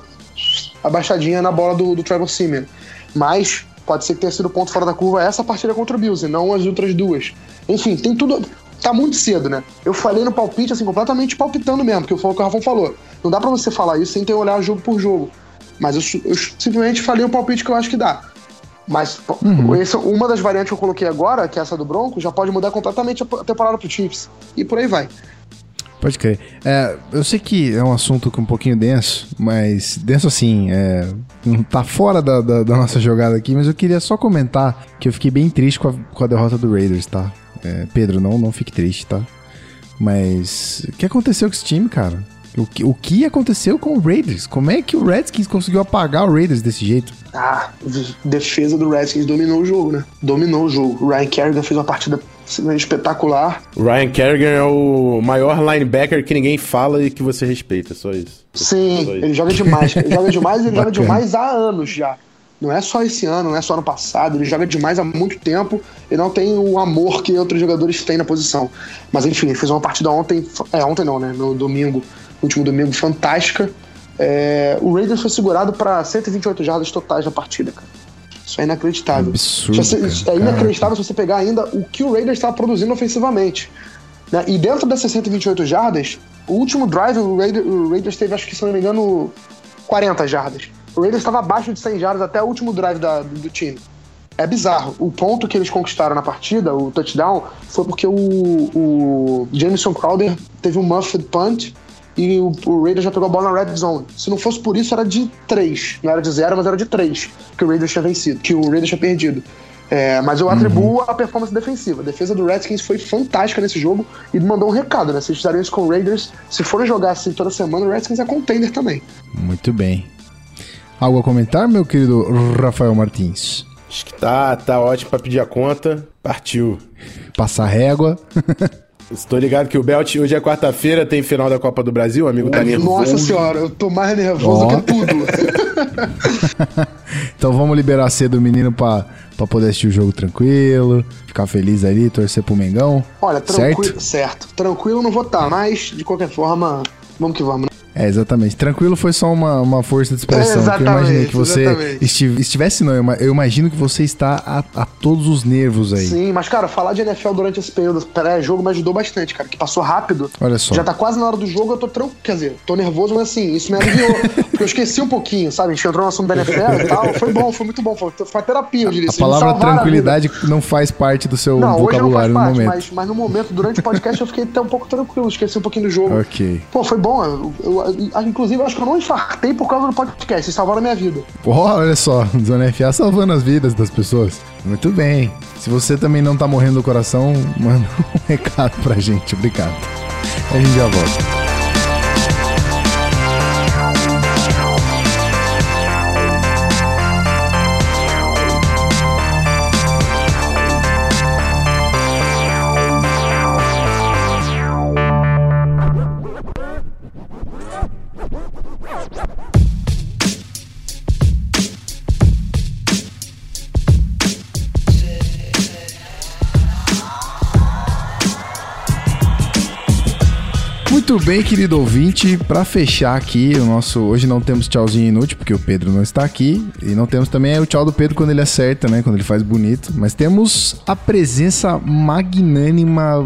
abaixadinha na bola do, do Trevor Simeon. Mas pode ser que tenha sido ponto fora da curva essa partida contra o Bills e não as outras duas. Enfim, tem tudo tá muito cedo, né? Eu falei no palpite, assim, completamente palpitando mesmo, porque foi o que o Rafão falou. Não dá para você falar isso sem ter olhar jogo por jogo. Mas eu, eu, simplesmente falei o palpite que eu acho que dá. Mas uhum. essa, uma das variantes que eu coloquei agora, que é essa do Bronco, já pode mudar completamente a temporada pro Chiefs. E por aí vai. Pode crer. É, eu sei que é um assunto um pouquinho denso, mas denso assim, é, tá fora da, da, da, nossa jogada aqui, mas eu queria só comentar que eu fiquei bem triste com a, com a derrota do Raiders, tá? É, Pedro, não, não fique triste, tá? Mas o que aconteceu com esse time, cara? O que, o que aconteceu com o Raiders? Como é que o Redskins conseguiu apagar o Raiders desse jeito? Ah, defesa do Redskins dominou o jogo, né? Dominou o jogo. O Ryan Kerrigan fez uma partida espetacular. O Ryan Kerrigan é o maior linebacker que ninguém fala e que você respeita, só isso. Sim, só isso. ele joga demais. Ele joga demais e ele joga demais há anos já. Não é só esse ano, não é só ano passado, ele joga demais há muito tempo e não tem o amor que outros jogadores têm na posição. Mas enfim, ele fez uma partida ontem, é, ontem não, né? No domingo, último domingo, fantástica. É, o Raiders foi segurado para 128 jardas totais na partida, cara. Isso é inacreditável. Absurdo, você, é inacreditável se você pegar ainda o que o Raiders estava produzindo ofensivamente. Né? E dentro dessas 128 jardas, o último drive, o Raiders, o Raiders teve, acho que se não me engano, 40 jardas. O Raiders estava abaixo de 100 jardas até o último drive da, do, time. É bizarro. O ponto que eles conquistaram na partida, o touchdown, foi porque o, o Jameson Crowder teve um muffed punt e o, o Raiders já pegou a bola na red zone. Se não fosse por isso, era de 3. Não era de 0, mas era de 3 que o Raiders tinha vencido, que o Raiders tinha perdido. É, mas eu uhum. atribuo a performance defensiva. A defesa do Redskins foi fantástica nesse jogo e mandou um recado, né? Se eles fizerem isso com o Raiders, se forem jogar assim toda semana, o Redskins é contender também. Muito bem. Algo a comentar, meu querido Rafael Martins? Acho que tá, tá ótimo pra pedir a conta. Partiu. Passar régua. Estou ligado que o Belt, hoje é quarta-feira, tem final da Copa do Brasil, o amigo tá nervoso. Nossa senhora, eu tô mais nervoso oh. que tudo. então vamos liberar cedo o menino pra, pra poder assistir o jogo tranquilo, ficar feliz ali, torcer pro Mengão. Olha, tranquilo, certo? certo. Tranquilo não vou estar, tá, mas de qualquer forma, vamos que vamos, né? É, exatamente. Tranquilo foi só uma, uma força de expressão. É, eu imaginei que você estive, estivesse, não, eu imagino que você está a, a, todos os nervos aí. Sim, mas, cara, falar de NFL durante esse período pré-jogo me ajudou bastante, cara, que passou rápido. Olha só. Já tá quase na hora do jogo, eu tô tranquilo. Quer dizer, tô nervoso, mas assim, isso me aliviou. porque eu esqueci um pouquinho, sabe? A gente entrou no assunto da NFL e tal. Foi bom, foi muito bom. Foi, foi terapia, eu diria. A palavra tranquilidade a não faz parte do seu não, vocabulário parte, no momento. Mas, mas no momento, durante o podcast, eu fiquei até um pouco tranquilo, esqueci um pouquinho do jogo. Ok. Pô, foi bom. Eu, eu, inclusive, acho que eu não infartei por causa do podcast. Vocês salvaram a minha vida. Olha só, Zona FA salvando as vidas das pessoas. Muito bem. Se você também não tá morrendo do coração, manda um recado pra gente. Obrigado. A gente já volta. Muito bem, querido ouvinte, para fechar aqui o nosso. Hoje não temos tchauzinho inútil, porque o Pedro não está aqui. E não temos também o tchau do Pedro quando ele acerta, né? Quando ele faz bonito. Mas temos a presença magnânima,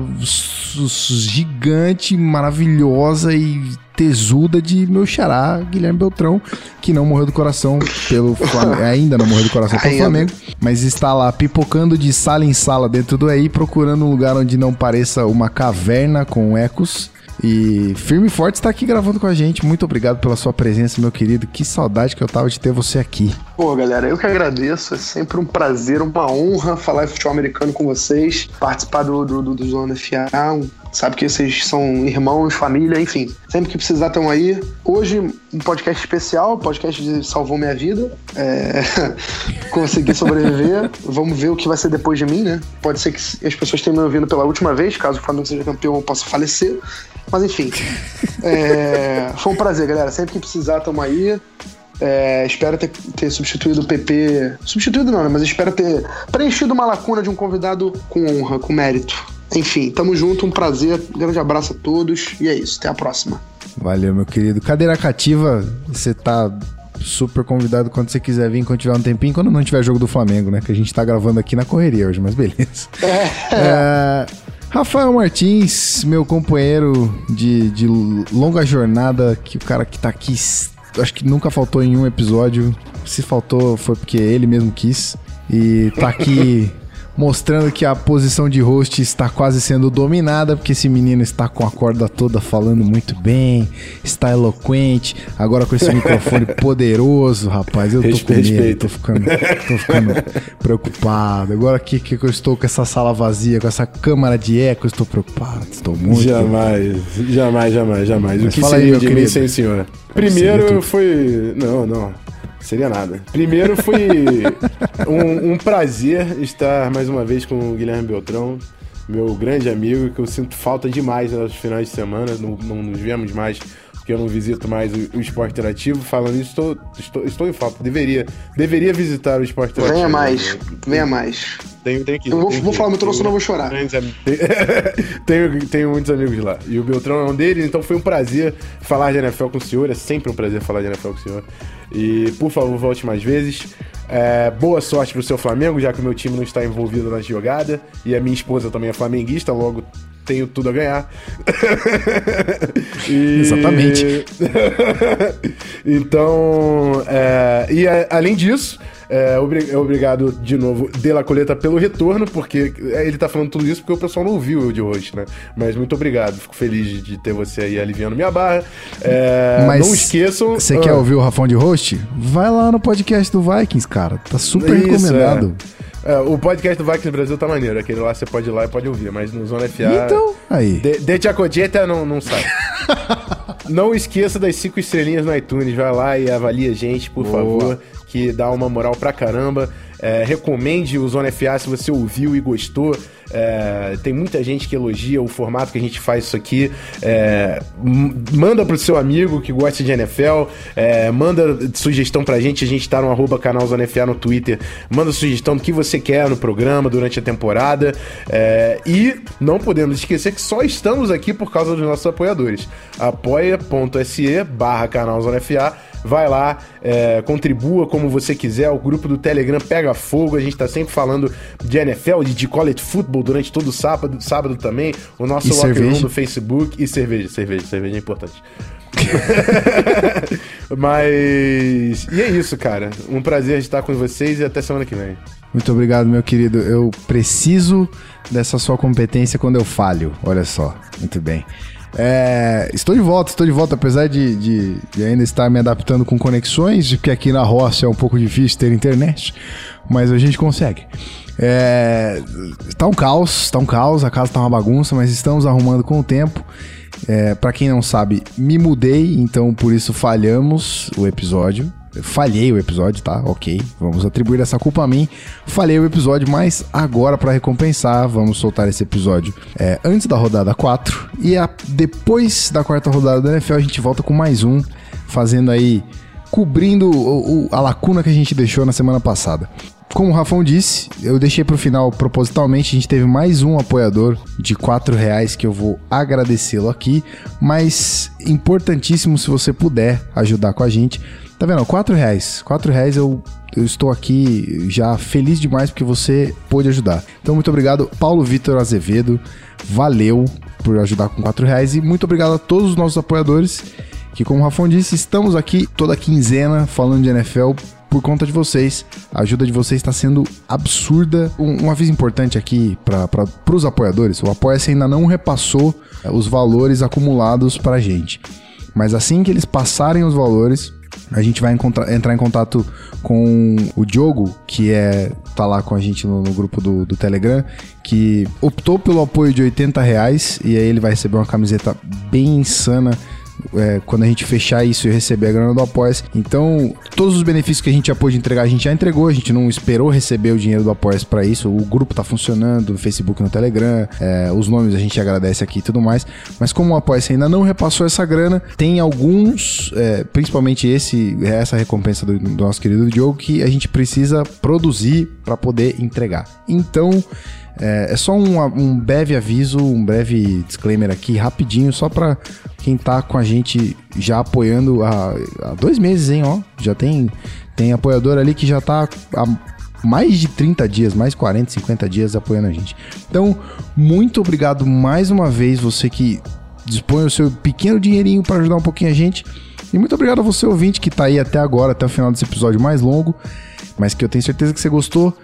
gigante, maravilhosa e tesuda de meu xará, Guilherme Beltrão, que não morreu do coração pelo Flamengo. ainda não morreu do coração pelo Flamengo, mas está lá pipocando de sala em sala dentro do EI, procurando um lugar onde não pareça uma caverna com ecos e firme e forte está aqui gravando com a gente. Muito obrigado pela sua presença, meu querido. Que saudade que eu tava de ter você aqui. Pô, galera, eu que agradeço. É sempre um prazer, uma honra falar futebol americano com vocês, participar do, do, do, do Zona FA. Sabe que vocês são irmãos, família, enfim. Sempre que precisar, estão aí. Hoje, um podcast especial, podcast de Salvou Minha Vida. É... Consegui sobreviver. Vamos ver o que vai ser depois de mim, né? Pode ser que as pessoas tenham me ouvindo pela última vez. Caso o Flamengo seja campeão, eu possa falecer. Mas enfim. É... Foi um prazer, galera. Sempre que precisar, estamos aí. É, espero ter, ter, substituído o PP. Substituído não, né? Mas espero ter preenchido uma lacuna de um convidado com honra, com mérito. Enfim, tamo junto, um prazer. grande abraço a todos. E é isso, até a próxima. Valeu, meu querido. Cadeira cativa, você tá super convidado quando você quiser vir, quando tiver um tempinho, quando não tiver jogo do Flamengo, né? Que a gente tá gravando aqui na correria hoje, mas beleza. É. É, Rafael Martins, meu companheiro de, de longa jornada, que o cara que tá aqui, acho que nunca faltou em um episódio. Se faltou foi porque ele mesmo quis. E tá aqui mostrando que a posição de host está quase sendo dominada, porque esse menino está com a corda toda falando muito bem, está eloquente, agora com esse microfone poderoso, rapaz, eu tô com medo, tô ficando, tô ficando preocupado. Agora aqui que eu estou com essa sala vazia, com essa câmara de eco, estou preocupado, estou muito Jamais, jamais, jamais, jamais. Mas o que fala seria aí, de mim sem senhora? Primeiro foi... Não, não. Seria nada. Primeiro foi um, um, prazer estar mais uma vez com o Guilherme Beltrão, meu grande amigo, que eu sinto falta demais nos finais de semana, não, não nos vemos mais porque eu não visito mais o, o esporte interativo. Falando isso, estou, estou, estou em falta. Deveria, deveria visitar o esporte interativo. Venha mais, venha mais. Tenho, tenho que Eu vou, vou falar muito, senão eu vou chorar. tenho, tenho muitos amigos lá. E o Beltrão é um deles, então foi um prazer falar de NFL com o senhor. É sempre um prazer falar de NFL com o senhor. E, por favor, volte mais vezes. É, boa sorte pro seu Flamengo, já que o meu time não está envolvido na jogada. E a minha esposa também é flamenguista, logo tenho tudo a ganhar. e... Exatamente. então, é, e a, além disso, é, obrigado de novo, De La Coleta, pelo retorno, porque ele tá falando tudo isso porque o pessoal não ouviu o de hoje, né? Mas muito obrigado, fico feliz de ter você aí aliviando minha barra. É, Mas não esqueçam. Você ah, quer ouvir o Rafão de host? Vai lá no podcast do Vikings, cara. Tá super isso, recomendado. É. É, o podcast do Vikings Brasil tá maneiro. Aquele lá você pode ir lá e pode ouvir, mas no Zona FA. Então, aí. De, de Chacodieta não, não sai. não esqueça das cinco estrelinhas no iTunes. Vai lá e avalia a gente, por Boa. favor que dá uma moral pra caramba. É, recomende o Zona FA se você ouviu e gostou. É, tem muita gente que elogia o formato que a gente faz isso aqui. É, manda pro seu amigo que gosta de NFL. É, manda sugestão pra gente. A gente tá no arroba canal Zona FA no Twitter. Manda sugestão do que você quer no programa durante a temporada. É, e não podemos esquecer que só estamos aqui por causa dos nossos apoiadores. apoia.se barra canal Zona FA Vai lá, é, contribua como você quiser. O grupo do Telegram pega fogo. A gente tá sempre falando de NFL, de, de college football durante todo o sábado, sábado também. O nosso e locker room do Facebook e cerveja. Cerveja, cerveja é importante. Mas. E é isso, cara. Um prazer estar com vocês e até semana que vem. Muito obrigado, meu querido. Eu preciso dessa sua competência quando eu falho. Olha só. Muito bem. É, estou de volta, estou de volta, apesar de, de, de, ainda estar me adaptando com conexões, porque aqui na roça é um pouco difícil ter internet, mas a gente consegue. É, tá um caos, tá um caos, a casa tá uma bagunça, mas estamos arrumando com o tempo. É, para quem não sabe, me mudei, então por isso falhamos o episódio falhei o episódio, tá? Ok, vamos atribuir essa culpa a mim. Falhei o episódio, mas agora para recompensar, vamos soltar esse episódio é, antes da rodada 4 e a, depois da quarta rodada da NFL a gente volta com mais um, fazendo aí cobrindo o, o, a lacuna que a gente deixou na semana passada. como o Rafão disse, eu deixei pro final propositalmente. A gente teve mais um apoiador de quatro reais que eu vou agradecê-lo aqui. Mas importantíssimo se você puder ajudar com a gente. Tá vendo? Quatro reais. Quatro reais eu, eu estou aqui já feliz demais porque você pôde ajudar. Então, muito obrigado, Paulo Vitor Azevedo. Valeu por ajudar com quatro reais. E muito obrigado a todos os nossos apoiadores. Que, como o Rafão disse, estamos aqui toda quinzena falando de NFL por conta de vocês. A ajuda de vocês está sendo absurda. Um, um aviso importante aqui para os apoiadores: o Apoia-se ainda não repassou eh, os valores acumulados para a gente. Mas assim que eles passarem os valores, a gente vai entrar em contato com o Diogo, que é tá lá com a gente no, no grupo do, do, Telegram, que optou pelo apoio de 80 reais e aí ele vai receber uma camiseta bem insana é, quando a gente fechar isso e receber a grana do apoia Então, todos os benefícios que a gente já pôde entregar, a gente já entregou, a gente não esperou receber o dinheiro do apoia para isso. O grupo tá funcionando, no Facebook, no Telegram, é, os nomes a gente agradece aqui e tudo mais. Mas como o apoia ainda não repassou essa grana, tem alguns, é, principalmente esse, essa recompensa do, do nosso querido Diogo, que a gente precisa produzir para poder entregar. Então, é, é só um, um, breve aviso, um breve disclaimer aqui, rapidinho, só para quem tá com a gente já apoiando há, há, dois meses, hein, ó. Já tem, tem apoiador ali que já tá há mais de 30 dias, mais 40, 50 dias apoiando a gente. Então, muito obrigado mais uma vez, você que dispõe o seu pequeno dinheirinho para ajudar um pouquinho a gente. E muito obrigado a você, ouvinte, que tá aí até agora, até o final desse episódio mais longo, mas que eu tenho certeza que você gostou.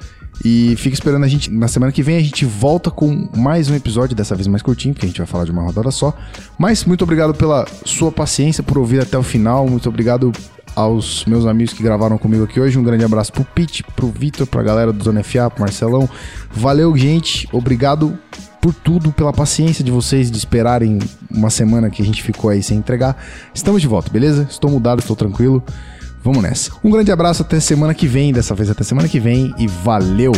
E fica esperando a gente. Na semana que vem a gente volta com mais um episódio, dessa vez mais curtinho, porque a gente vai falar de uma rodada só. Mas muito obrigado pela sua paciência, por ouvir até o final. Muito obrigado aos meus amigos que gravaram comigo aqui hoje. Um grande abraço pro Pete, pro Vitor, pra galera do Zona FA, pro Marcelão. Valeu, gente. Obrigado por tudo, pela paciência de vocês de esperarem uma semana que a gente ficou aí sem entregar. Estamos de volta, beleza? Estou mudado, estou tranquilo. Vamos nessa. Um grande abraço até semana que vem, dessa vez até semana que vem e valeu!